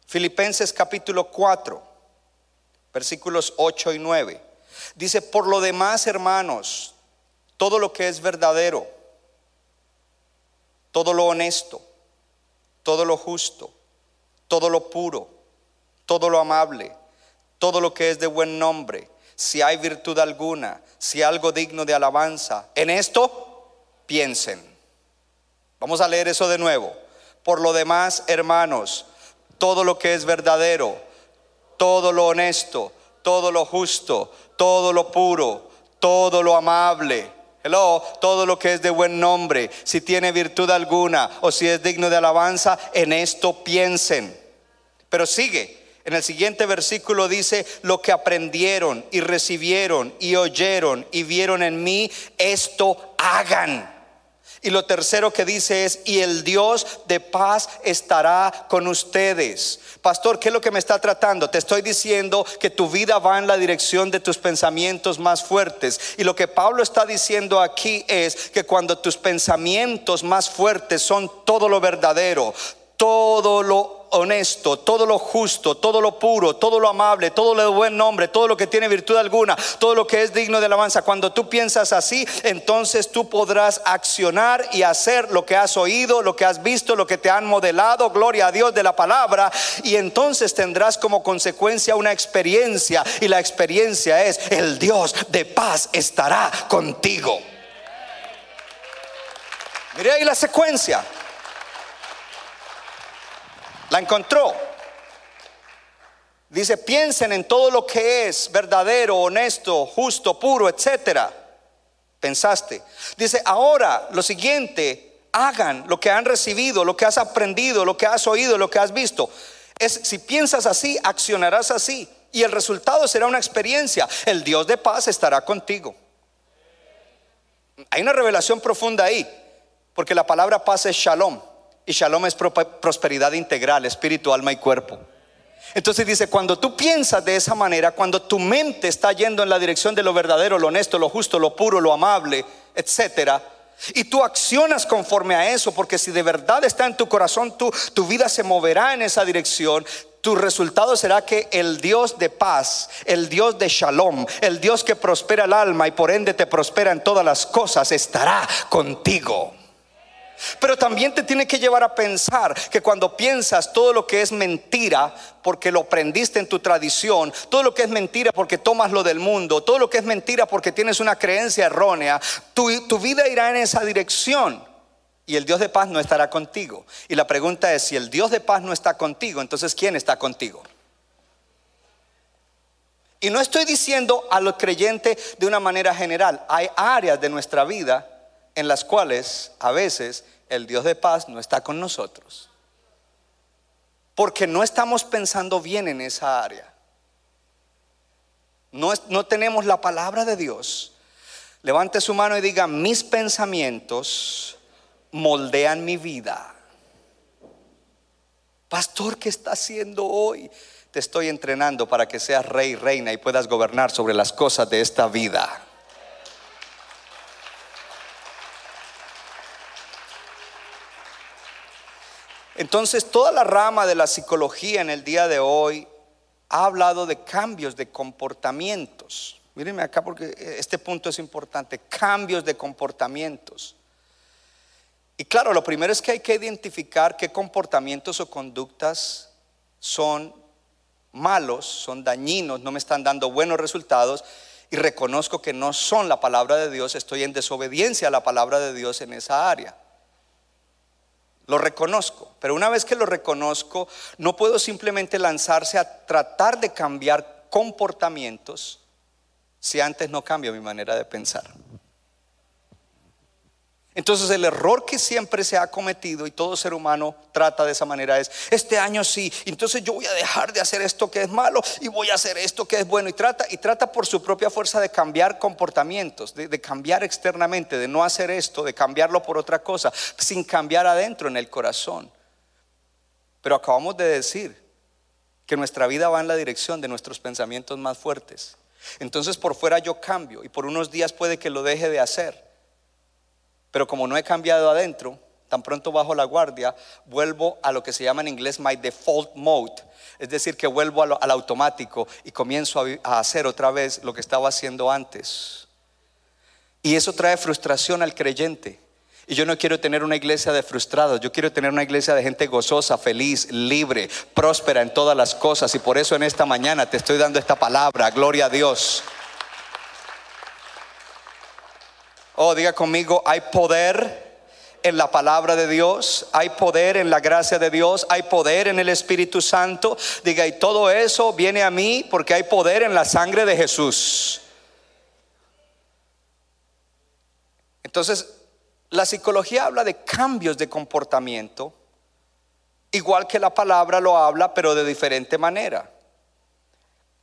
Filipenses capítulo 4, versículos 8 y 9. Dice, por lo demás, hermanos, todo lo que es verdadero, todo lo honesto, todo lo justo, todo lo puro todo lo amable, todo lo que es de buen nombre, si hay virtud alguna, si algo digno de alabanza, en esto piensen. Vamos a leer eso de nuevo. Por lo demás, hermanos, todo lo que es verdadero, todo lo honesto, todo lo justo, todo lo puro, todo lo amable. Hello, todo lo que es de buen nombre, si tiene virtud alguna o si es digno de alabanza, en esto piensen. Pero sigue, en el siguiente versículo dice, lo que aprendieron y recibieron y oyeron y vieron en mí, esto hagan. Y lo tercero que dice es, y el Dios de paz estará con ustedes. Pastor, ¿qué es lo que me está tratando? Te estoy diciendo que tu vida va en la dirección de tus pensamientos más fuertes. Y lo que Pablo está diciendo aquí es que cuando tus pensamientos más fuertes son todo lo verdadero, todo lo honesto, todo lo justo, todo lo puro, todo lo amable, todo lo de buen nombre, todo lo que tiene virtud alguna, todo lo que es digno de alabanza. Cuando tú piensas así, entonces tú podrás accionar y hacer lo que has oído, lo que has visto, lo que te han modelado, gloria a Dios de la palabra, y entonces tendrás como consecuencia una experiencia, y la experiencia es, el Dios de paz estará contigo. Mire ahí la secuencia. La encontró. Dice, piensen en todo lo que es verdadero, honesto, justo, puro, etcétera. Pensaste. Dice, ahora lo siguiente, hagan lo que han recibido, lo que has aprendido, lo que has oído, lo que has visto. Es si piensas así, accionarás así y el resultado será una experiencia. El Dios de paz estará contigo. Hay una revelación profunda ahí, porque la palabra paz es shalom. Y shalom es prosperidad integral, espíritu, alma y cuerpo. Entonces dice, cuando tú piensas de esa manera, cuando tu mente está yendo en la dirección de lo verdadero, lo honesto, lo justo, lo puro, lo amable, etcétera, y tú accionas conforme a eso, porque si de verdad está en tu corazón, tu, tu vida se moverá en esa dirección. Tu resultado será que el Dios de paz, el Dios de shalom, el Dios que prospera el alma y por ende te prospera en todas las cosas, estará contigo. Pero también te tiene que llevar a pensar que cuando piensas todo lo que es mentira, porque lo aprendiste en tu tradición, todo lo que es mentira porque tomas lo del mundo, todo lo que es mentira porque tienes una creencia errónea, tu, tu vida irá en esa dirección. Y el Dios de paz no estará contigo. Y la pregunta es, si el Dios de paz no está contigo, entonces ¿quién está contigo? Y no estoy diciendo a los creyentes de una manera general. Hay áreas de nuestra vida en las cuales a veces el Dios de paz no está con nosotros. Porque no estamos pensando bien en esa área. No, no tenemos la palabra de Dios. Levante su mano y diga, mis pensamientos moldean mi vida. Pastor, ¿qué está haciendo hoy? Te estoy entrenando para que seas rey, reina y puedas gobernar sobre las cosas de esta vida. Entonces, toda la rama de la psicología en el día de hoy ha hablado de cambios de comportamientos. Mírenme acá porque este punto es importante, cambios de comportamientos. Y claro, lo primero es que hay que identificar qué comportamientos o conductas son malos, son dañinos, no me están dando buenos resultados y reconozco que no son la palabra de Dios, estoy en desobediencia a la palabra de Dios en esa área. Lo reconozco, pero una vez que lo reconozco, no puedo simplemente lanzarse a tratar de cambiar comportamientos si antes no cambio mi manera de pensar. Entonces el error que siempre se ha cometido y todo ser humano trata de esa manera es, este año sí, entonces yo voy a dejar de hacer esto que es malo y voy a hacer esto que es bueno y trata y trata por su propia fuerza de cambiar comportamientos, de, de cambiar externamente, de no hacer esto, de cambiarlo por otra cosa, sin cambiar adentro en el corazón. Pero acabamos de decir que nuestra vida va en la dirección de nuestros pensamientos más fuertes. Entonces por fuera yo cambio y por unos días puede que lo deje de hacer pero como no he cambiado adentro, tan pronto bajo la guardia, vuelvo a lo que se llama en inglés my default mode. Es decir, que vuelvo al, automático y comienzo a, hacer otra vez lo que estaba haciendo antes. Y eso trae frustración al creyente. Y yo no quiero tener una iglesia de frustrados, yo quiero tener una iglesia de gente gozosa, feliz, libre, próspera en todas las cosas. Y por eso en esta mañana te estoy dando esta palabra, gloria a Dios. Oh, diga conmigo, hay poder en la palabra de Dios, hay poder en la gracia de Dios, hay poder en el Espíritu Santo. Diga, y todo eso viene a mí porque hay poder en la sangre de Jesús. Entonces, la psicología habla de cambios de comportamiento, igual que la palabra lo habla, pero de diferente manera.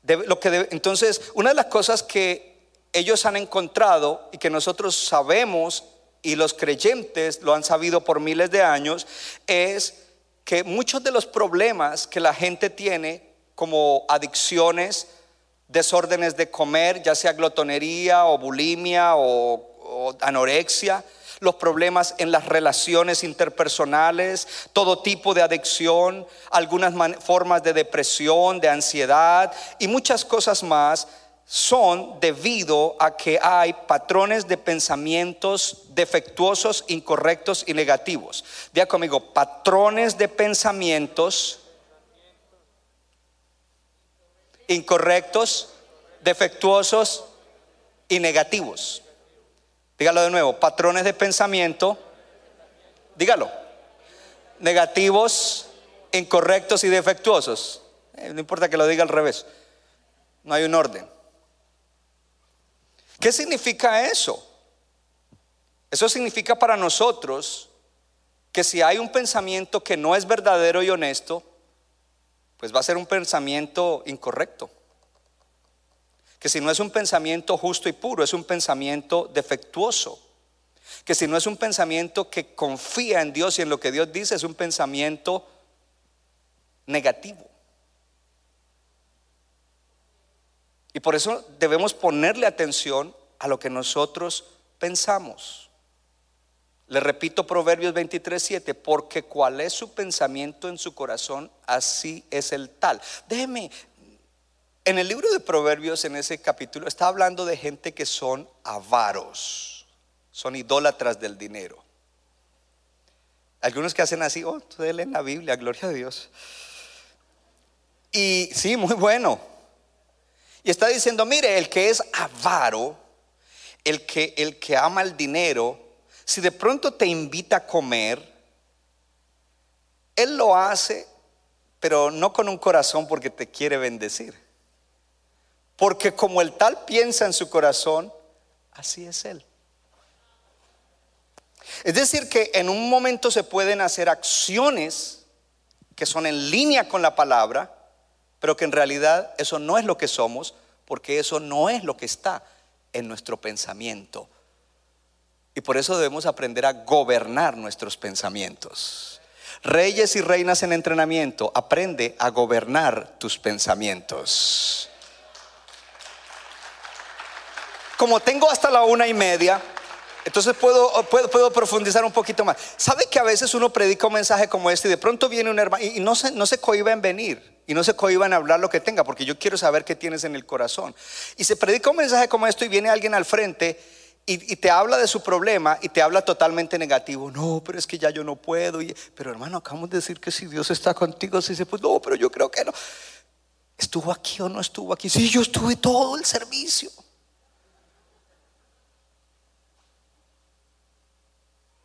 lo que entonces, una de las cosas que ellos han encontrado y que nosotros sabemos y los creyentes lo han sabido por miles de años es que muchos de los problemas que la gente tiene como adicciones, desórdenes de comer, ya sea glotonería o bulimia o anorexia, los problemas en las relaciones interpersonales, todo tipo de adicción, algunas formas de depresión, de ansiedad y muchas cosas más son debido a que hay patrones de pensamientos defectuosos, incorrectos y negativos. Diga conmigo, patrones de pensamientos incorrectos, defectuosos y negativos. Dígalo de nuevo, patrones de pensamiento, dígalo, negativos, incorrectos y defectuosos. Eh, no importa que lo diga al revés, no hay un orden. ¿Qué significa eso? Eso significa para nosotros que si hay un pensamiento que no es verdadero y honesto, pues va a ser un pensamiento incorrecto. Que si no es un pensamiento justo y puro, es un pensamiento defectuoso. Que si no es un pensamiento que confía en Dios y en lo que Dios dice, es un pensamiento negativo. Y por eso debemos ponerle atención a lo que nosotros pensamos. Le repito Proverbios 23, 7, porque cuál es su pensamiento en su corazón, así es el tal. Déjeme, en el libro de Proverbios, en ese capítulo, está hablando de gente que son avaros, son idólatras del dinero. Algunos que hacen así, oh, tú en la Biblia, gloria a Dios. Y sí, muy bueno. Y está diciendo, mire, el que es avaro, el que, el que ama el dinero, si de pronto te invita a comer, él lo hace, pero no con un corazón porque te quiere bendecir. Porque como el tal piensa en su corazón, así es él. Es decir, que en un momento se pueden hacer acciones que son en línea con la palabra, pero que en realidad eso no es lo que somos, porque eso no es lo que está en nuestro pensamiento. Y por eso debemos aprender a gobernar nuestros pensamientos. Reyes y reinas en entrenamiento, aprende a gobernar tus pensamientos. Como tengo hasta la una y media, entonces puedo, puedo, profundizar un poquito más. ¿Sabe que a veces uno predica un mensaje como este y de pronto viene un hermano y no se, no se cohiba en venir y no se cohiba en hablar lo que tenga porque yo quiero saber qué tienes en el corazón? Y se predica un mensaje como esto y viene alguien al frente y, te habla de su problema y te habla totalmente negativo. No, pero es que ya yo no puedo. pero hermano, acabamos de decir que si Dios está contigo, se pues no, pero yo creo que no. ¿Estuvo aquí o no estuvo aquí? Sí, yo estuve todo el servicio.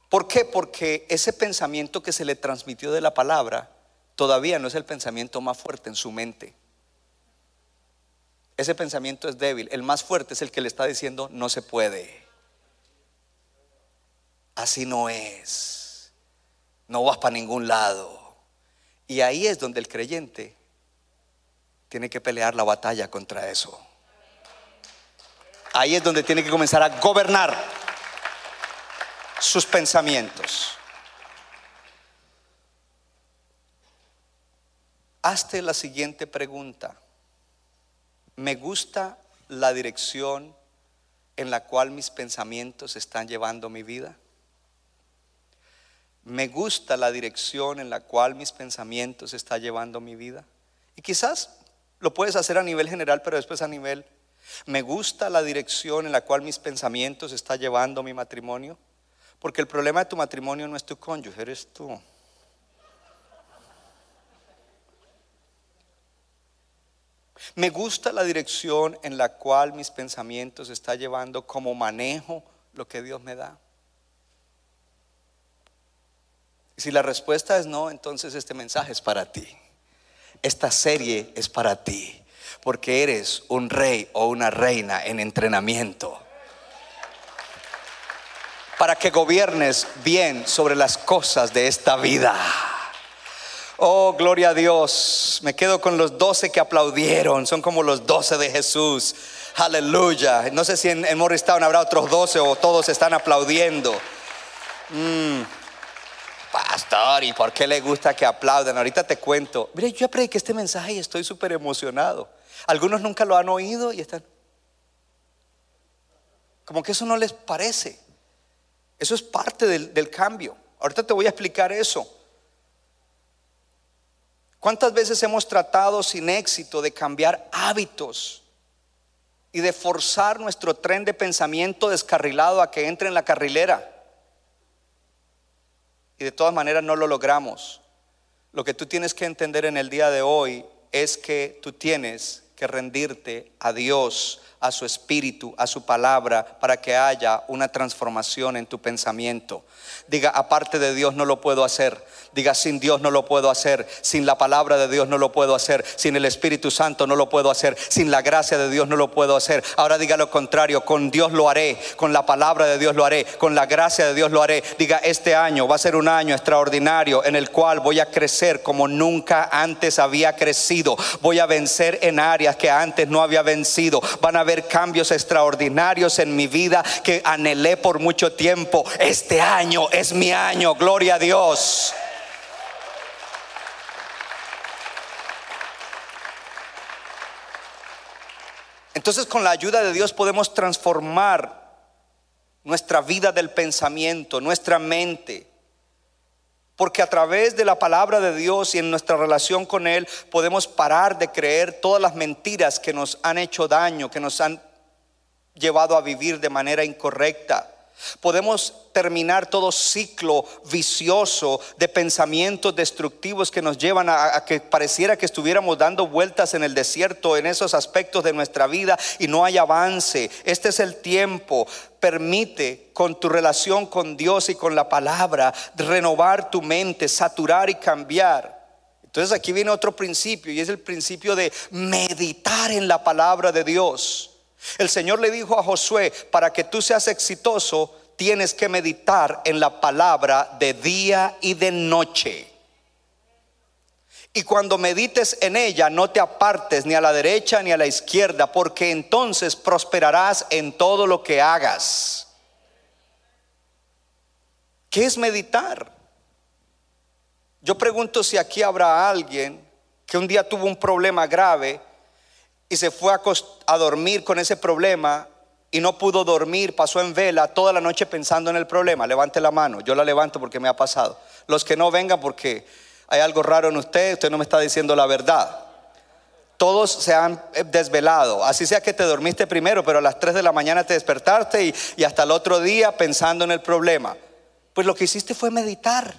¿Por qué? Porque ese pensamiento que se le transmitió de la palabra todavía no es el pensamiento más fuerte en su mente. Ese pensamiento es débil. El más fuerte es el que le está diciendo no se puede. Así no es. No vas para ningún lado. Y ahí es donde el creyente tiene que pelear la batalla contra eso. Ahí es donde tiene que comenzar a gobernar sus pensamientos. Hazte la siguiente pregunta. ¿Me gusta la dirección en la cual mis pensamientos están llevando mi vida? ¿Me gusta la dirección en la cual mis pensamientos están llevando mi vida? Y quizás lo puedes hacer a nivel general, pero después a nivel, ¿me gusta la dirección en la cual mis pensamientos están llevando mi matrimonio? Porque el problema de tu matrimonio no es tu cónyuge, eres tú. Me gusta la dirección en la cual mis pensamientos está llevando como manejo lo que Dios me da? Y si la respuesta es no, entonces este mensaje es para ti. Esta serie es para ti, porque eres un rey o una reina en entrenamiento. Para que gobiernes bien sobre las cosas de esta vida. Oh, gloria a Dios. Me quedo con los doce que aplaudieron. Son como los doce de Jesús. Aleluya. No sé si en, Morristown habrá otros doce o todos están aplaudiendo. Mm. Pastor, ¿y por qué le gusta que aplaudan? Ahorita te cuento. Mire, yo prediqué este mensaje y estoy súper emocionado. Algunos nunca lo han oído y están. Como que eso no les parece. Eso es parte del, del cambio. Ahorita te voy a explicar eso. ¿Cuántas veces hemos tratado sin éxito de cambiar hábitos y de forzar nuestro tren de pensamiento descarrilado a que entre en la carrilera? Y de todas maneras no lo logramos. Lo que tú tienes que entender en el día de hoy es que tú tienes que rendirte a Dios, a su espíritu, a su palabra, para que haya una transformación en tu pensamiento. Diga, aparte de Dios no lo puedo hacer. Diga, sin Dios no lo puedo hacer. Sin la palabra de Dios no lo puedo hacer. Sin el Espíritu Santo no lo puedo hacer. Sin la gracia de Dios no lo puedo hacer. Ahora diga lo contrario. Con Dios lo haré. Con la palabra de Dios lo haré. Con la gracia de Dios lo haré. Diga, este año va a ser un año extraordinario en el cual voy a crecer como nunca antes había crecido. Voy a vencer en áreas que antes no había vencido. Van a cambios extraordinarios en mi vida que anhelé por mucho tiempo. Este año es mi año. Gloria a Dios. Entonces con la ayuda de Dios podemos transformar nuestra vida del pensamiento, nuestra mente. Porque a través de la palabra de Dios y en nuestra relación con Él podemos parar de creer todas las mentiras que nos han hecho daño, que nos han llevado a vivir de manera incorrecta. Podemos terminar todo ciclo vicioso de pensamientos destructivos que nos llevan a, que pareciera que estuviéramos dando vueltas en el desierto en esos aspectos de nuestra vida y no hay avance. Este es el tiempo. Permite con tu relación con Dios y con la palabra renovar tu mente, saturar y cambiar. Entonces aquí viene otro principio y es el principio de meditar en la palabra de Dios. El Señor le dijo a Josué, para que tú seas exitoso, tienes que meditar en la palabra de día y de noche. Y cuando medites en ella, no te apartes ni a la derecha ni a la izquierda, porque entonces prosperarás en todo lo que hagas. ¿Qué es meditar? Yo pregunto si aquí habrá alguien que un día tuvo un problema grave y se fue a, dormir con ese problema y no pudo dormir, pasó en vela toda la noche pensando en el problema. Levante la mano, yo la levanto porque me ha pasado. Los que no vengan porque hay algo raro en usted, usted no me está diciendo la verdad. Todos se han desvelado, así sea que te dormiste primero, pero a las 3 de la mañana te despertaste y, y hasta el otro día pensando en el problema. Pues lo que hiciste fue meditar,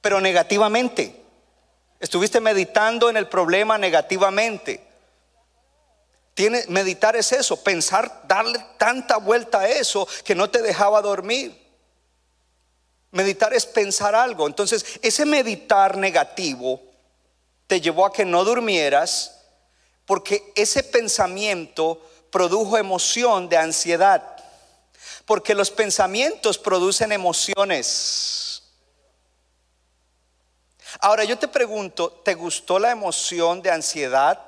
pero negativamente. Estuviste meditando en el problema negativamente. Tiene, meditar es eso, pensar, darle tanta vuelta a eso que no te dejaba dormir. Meditar es pensar algo. Entonces, ese meditar negativo te llevó a que no durmieras porque ese pensamiento produjo emoción de ansiedad. Porque los pensamientos producen emociones. Ahora yo te pregunto, ¿te gustó la emoción de ansiedad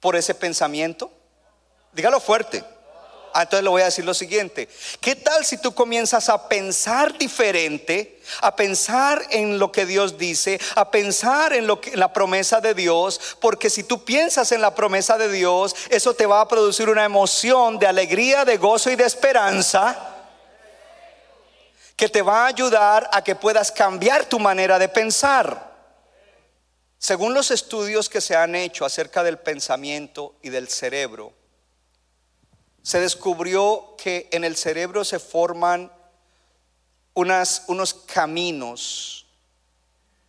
por ese pensamiento? Dígalo fuerte. Ah, entonces le voy a decir lo siguiente. ¿Qué tal si tú comienzas a pensar diferente, a pensar en lo que Dios dice, a pensar en lo que en la promesa de Dios, porque si tú piensas en la promesa de Dios, eso te va a producir una emoción de alegría, de gozo y de esperanza que te va a ayudar a que puedas cambiar tu manera de pensar. Según los estudios que se han hecho acerca del pensamiento y del cerebro, se descubrió que en el cerebro se forman unos caminos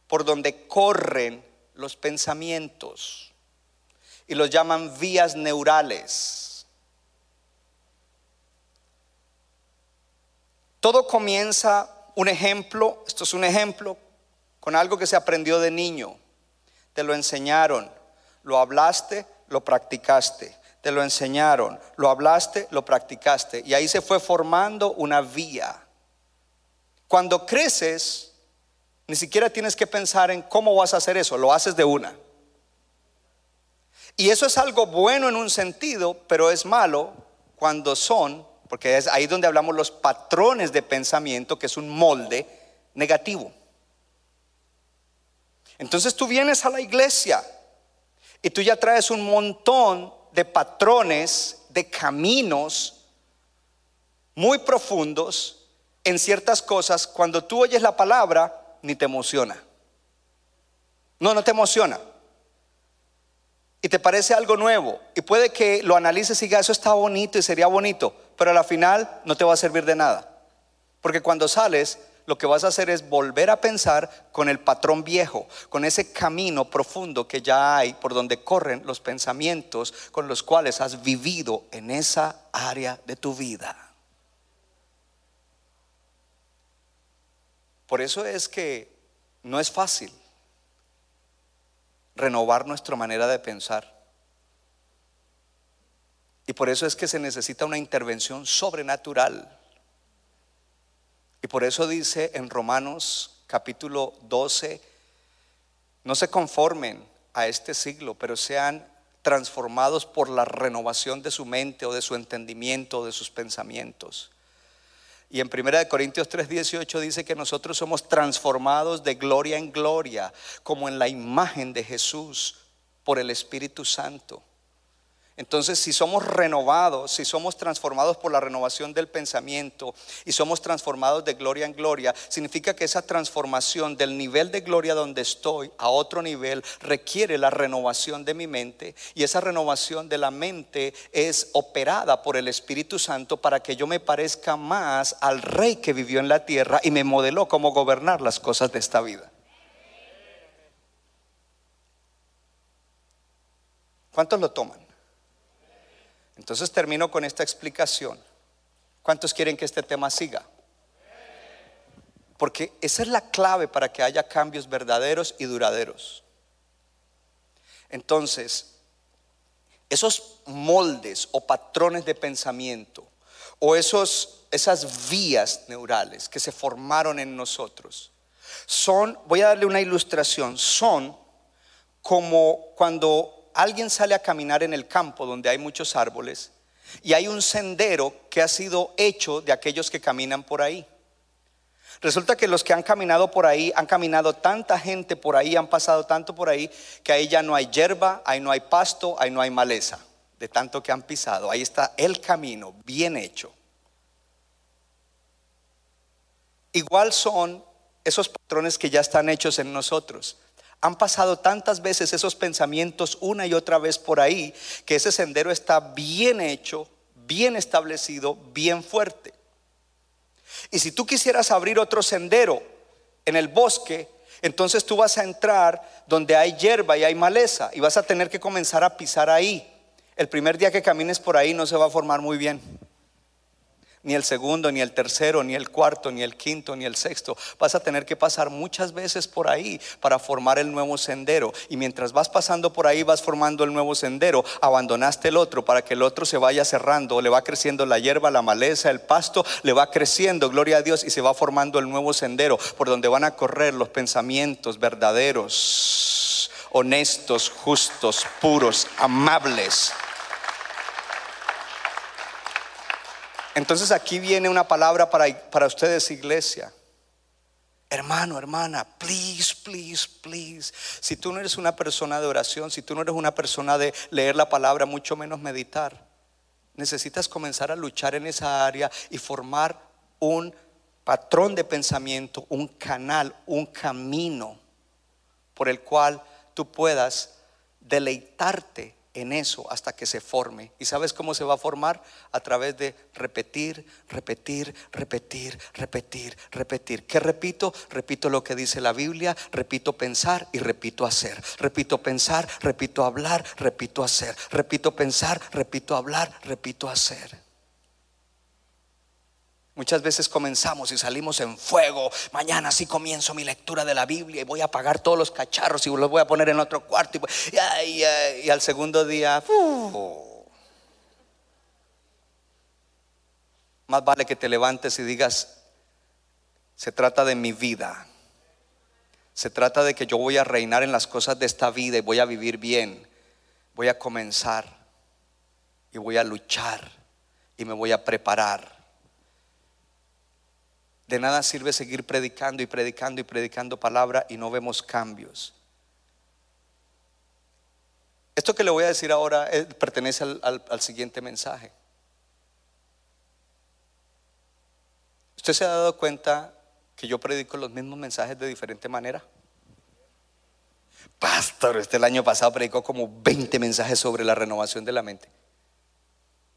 por donde corren los pensamientos y los llaman vías neurales. Todo comienza, un ejemplo, esto es un ejemplo, con algo que se aprendió de niño. Te lo enseñaron, lo hablaste, lo practicaste. Te lo enseñaron, lo hablaste, lo practicaste. Y ahí se fue formando una vía. Cuando creces, ni siquiera tienes que pensar en cómo vas a hacer eso, lo haces de una. Y eso es algo bueno en un sentido, pero es malo cuando son, porque es ahí donde hablamos los patrones de pensamiento, que es un molde negativo. Entonces tú vienes a la iglesia y tú ya traes un montón de patrones, de caminos muy profundos en ciertas cosas. Cuando tú oyes la palabra, ni te emociona. No, no te emociona y te parece algo nuevo y puede que lo analices y digas, eso está bonito y sería bonito, pero a la final no te va a servir de nada. Porque cuando sales, lo que vas a hacer es volver a pensar con el patrón viejo, con ese camino profundo que ya hay por donde corren los pensamientos con los cuales has vivido en esa área de tu vida. Por eso es que no es fácil renovar nuestra manera de pensar. Y por eso es que se necesita una intervención sobrenatural. Y por eso dice en Romanos capítulo 12, no se conformen a este siglo, pero sean transformados por la renovación de su mente o de su entendimiento o de sus pensamientos. Y en 1 Corintios 3:18 dice que nosotros somos transformados de gloria en gloria, como en la imagen de Jesús por el Espíritu Santo. Entonces, si somos renovados, si somos transformados por la renovación del pensamiento y somos transformados de gloria en gloria, significa que esa transformación del nivel de gloria donde estoy a otro nivel requiere la renovación de mi mente y esa renovación de la mente es operada por el Espíritu Santo para que yo me parezca más al rey que vivió en la tierra y me modeló cómo gobernar las cosas de esta vida. ¿Cuántos lo toman? Entonces termino con esta explicación. ¿Cuántos quieren que este tema siga? Porque esa es la clave para que haya cambios verdaderos y duraderos. Entonces, esos moldes o patrones de pensamiento o esos, esas vías neurales que se formaron en nosotros son, voy a darle una ilustración, son como cuando alguien sale a caminar en el campo donde hay muchos árboles y hay un sendero que ha sido hecho de aquellos que caminan por ahí. Resulta que los que han caminado por ahí, han caminado tanta gente por ahí, han pasado tanto por ahí, que ahí ya no hay hierba, ahí no hay pasto, ahí no hay maleza, de tanto que han pisado. Ahí está el camino bien hecho. Igual son esos patrones que ya están hechos en nosotros. Han pasado tantas veces esos pensamientos una y otra vez por ahí que ese sendero está bien hecho, bien establecido, bien fuerte. Y si tú quisieras abrir otro sendero en el bosque, entonces tú vas a entrar donde hay hierba y hay maleza y vas a tener que comenzar a pisar ahí. El primer día que camines por ahí no se va a formar muy bien ni el segundo, ni el tercero, ni el cuarto, ni el quinto, ni el sexto. Vas a tener que pasar muchas veces por ahí para formar el nuevo sendero. Y mientras vas pasando por ahí, vas formando el nuevo sendero, abandonaste el otro para que el otro se vaya cerrando. Le va creciendo la hierba, la maleza, el pasto, le va creciendo, gloria a Dios, y se va formando el nuevo sendero por donde van a correr los pensamientos verdaderos, honestos, justos, puros, amables Entonces aquí viene una palabra para, para ustedes, iglesia. Hermano, hermana, please, please, please. Si tú no eres una persona de oración, si tú no eres una persona de leer la palabra, mucho menos meditar, necesitas comenzar a luchar en esa área y formar un patrón de pensamiento, un canal, un camino por el cual tú puedas deleitarte en eso hasta que se forme. ¿Y sabes cómo se va a formar? A través de repetir, repetir, repetir, repetir, repetir. ¿Qué repito? Repito lo que dice la Biblia, repito pensar y repito hacer. Repito pensar, repito hablar, repito hacer. Repito pensar, repito hablar, repito hacer. Muchas veces comenzamos y salimos en fuego. Mañana sí comienzo mi lectura de la Biblia y voy a apagar todos los cacharros y los voy a poner en otro cuarto. Y, y al segundo día, más vale que te levantes y digas, se trata de mi vida. Se trata de que yo voy a reinar en las cosas de esta vida y voy a vivir bien. Voy a comenzar y voy a luchar y me voy a preparar de nada sirve seguir predicando y predicando y predicando palabra y no vemos cambios. Esto que le voy a decir ahora eh, pertenece al, siguiente mensaje. ¿Usted se ha dado cuenta que yo predico los mismos mensajes de diferente manera? Pastor, este el año pasado predicó como 20 mensajes sobre la renovación de la mente.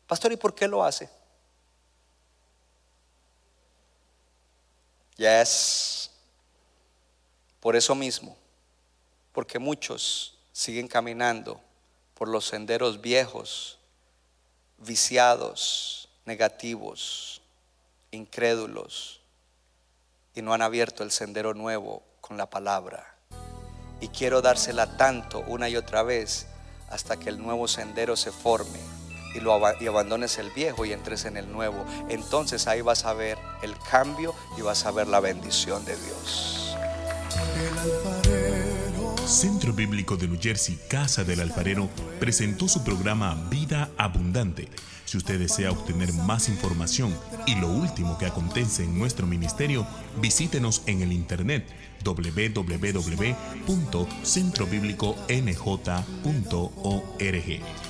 Pastor, ¿y por qué lo hace? Yes. Por eso mismo, porque muchos siguen caminando por los senderos viejos, viciados, negativos, incrédulos, y no han abierto el sendero nuevo con la palabra. Y quiero dársela tanto una y otra vez hasta que el nuevo sendero se forme y, lo, y abandones el viejo y entres en el nuevo. Entonces ahí vas a ver el cambio y vas a ver la bendición de Dios. Centro Bíblico de New Jersey, Casa del Alfarero, presentó su programa Vida Abundante. Si usted desea obtener más información y lo último que acontece en nuestro ministerio, visítenos en el internet www.centrobibliconj.org.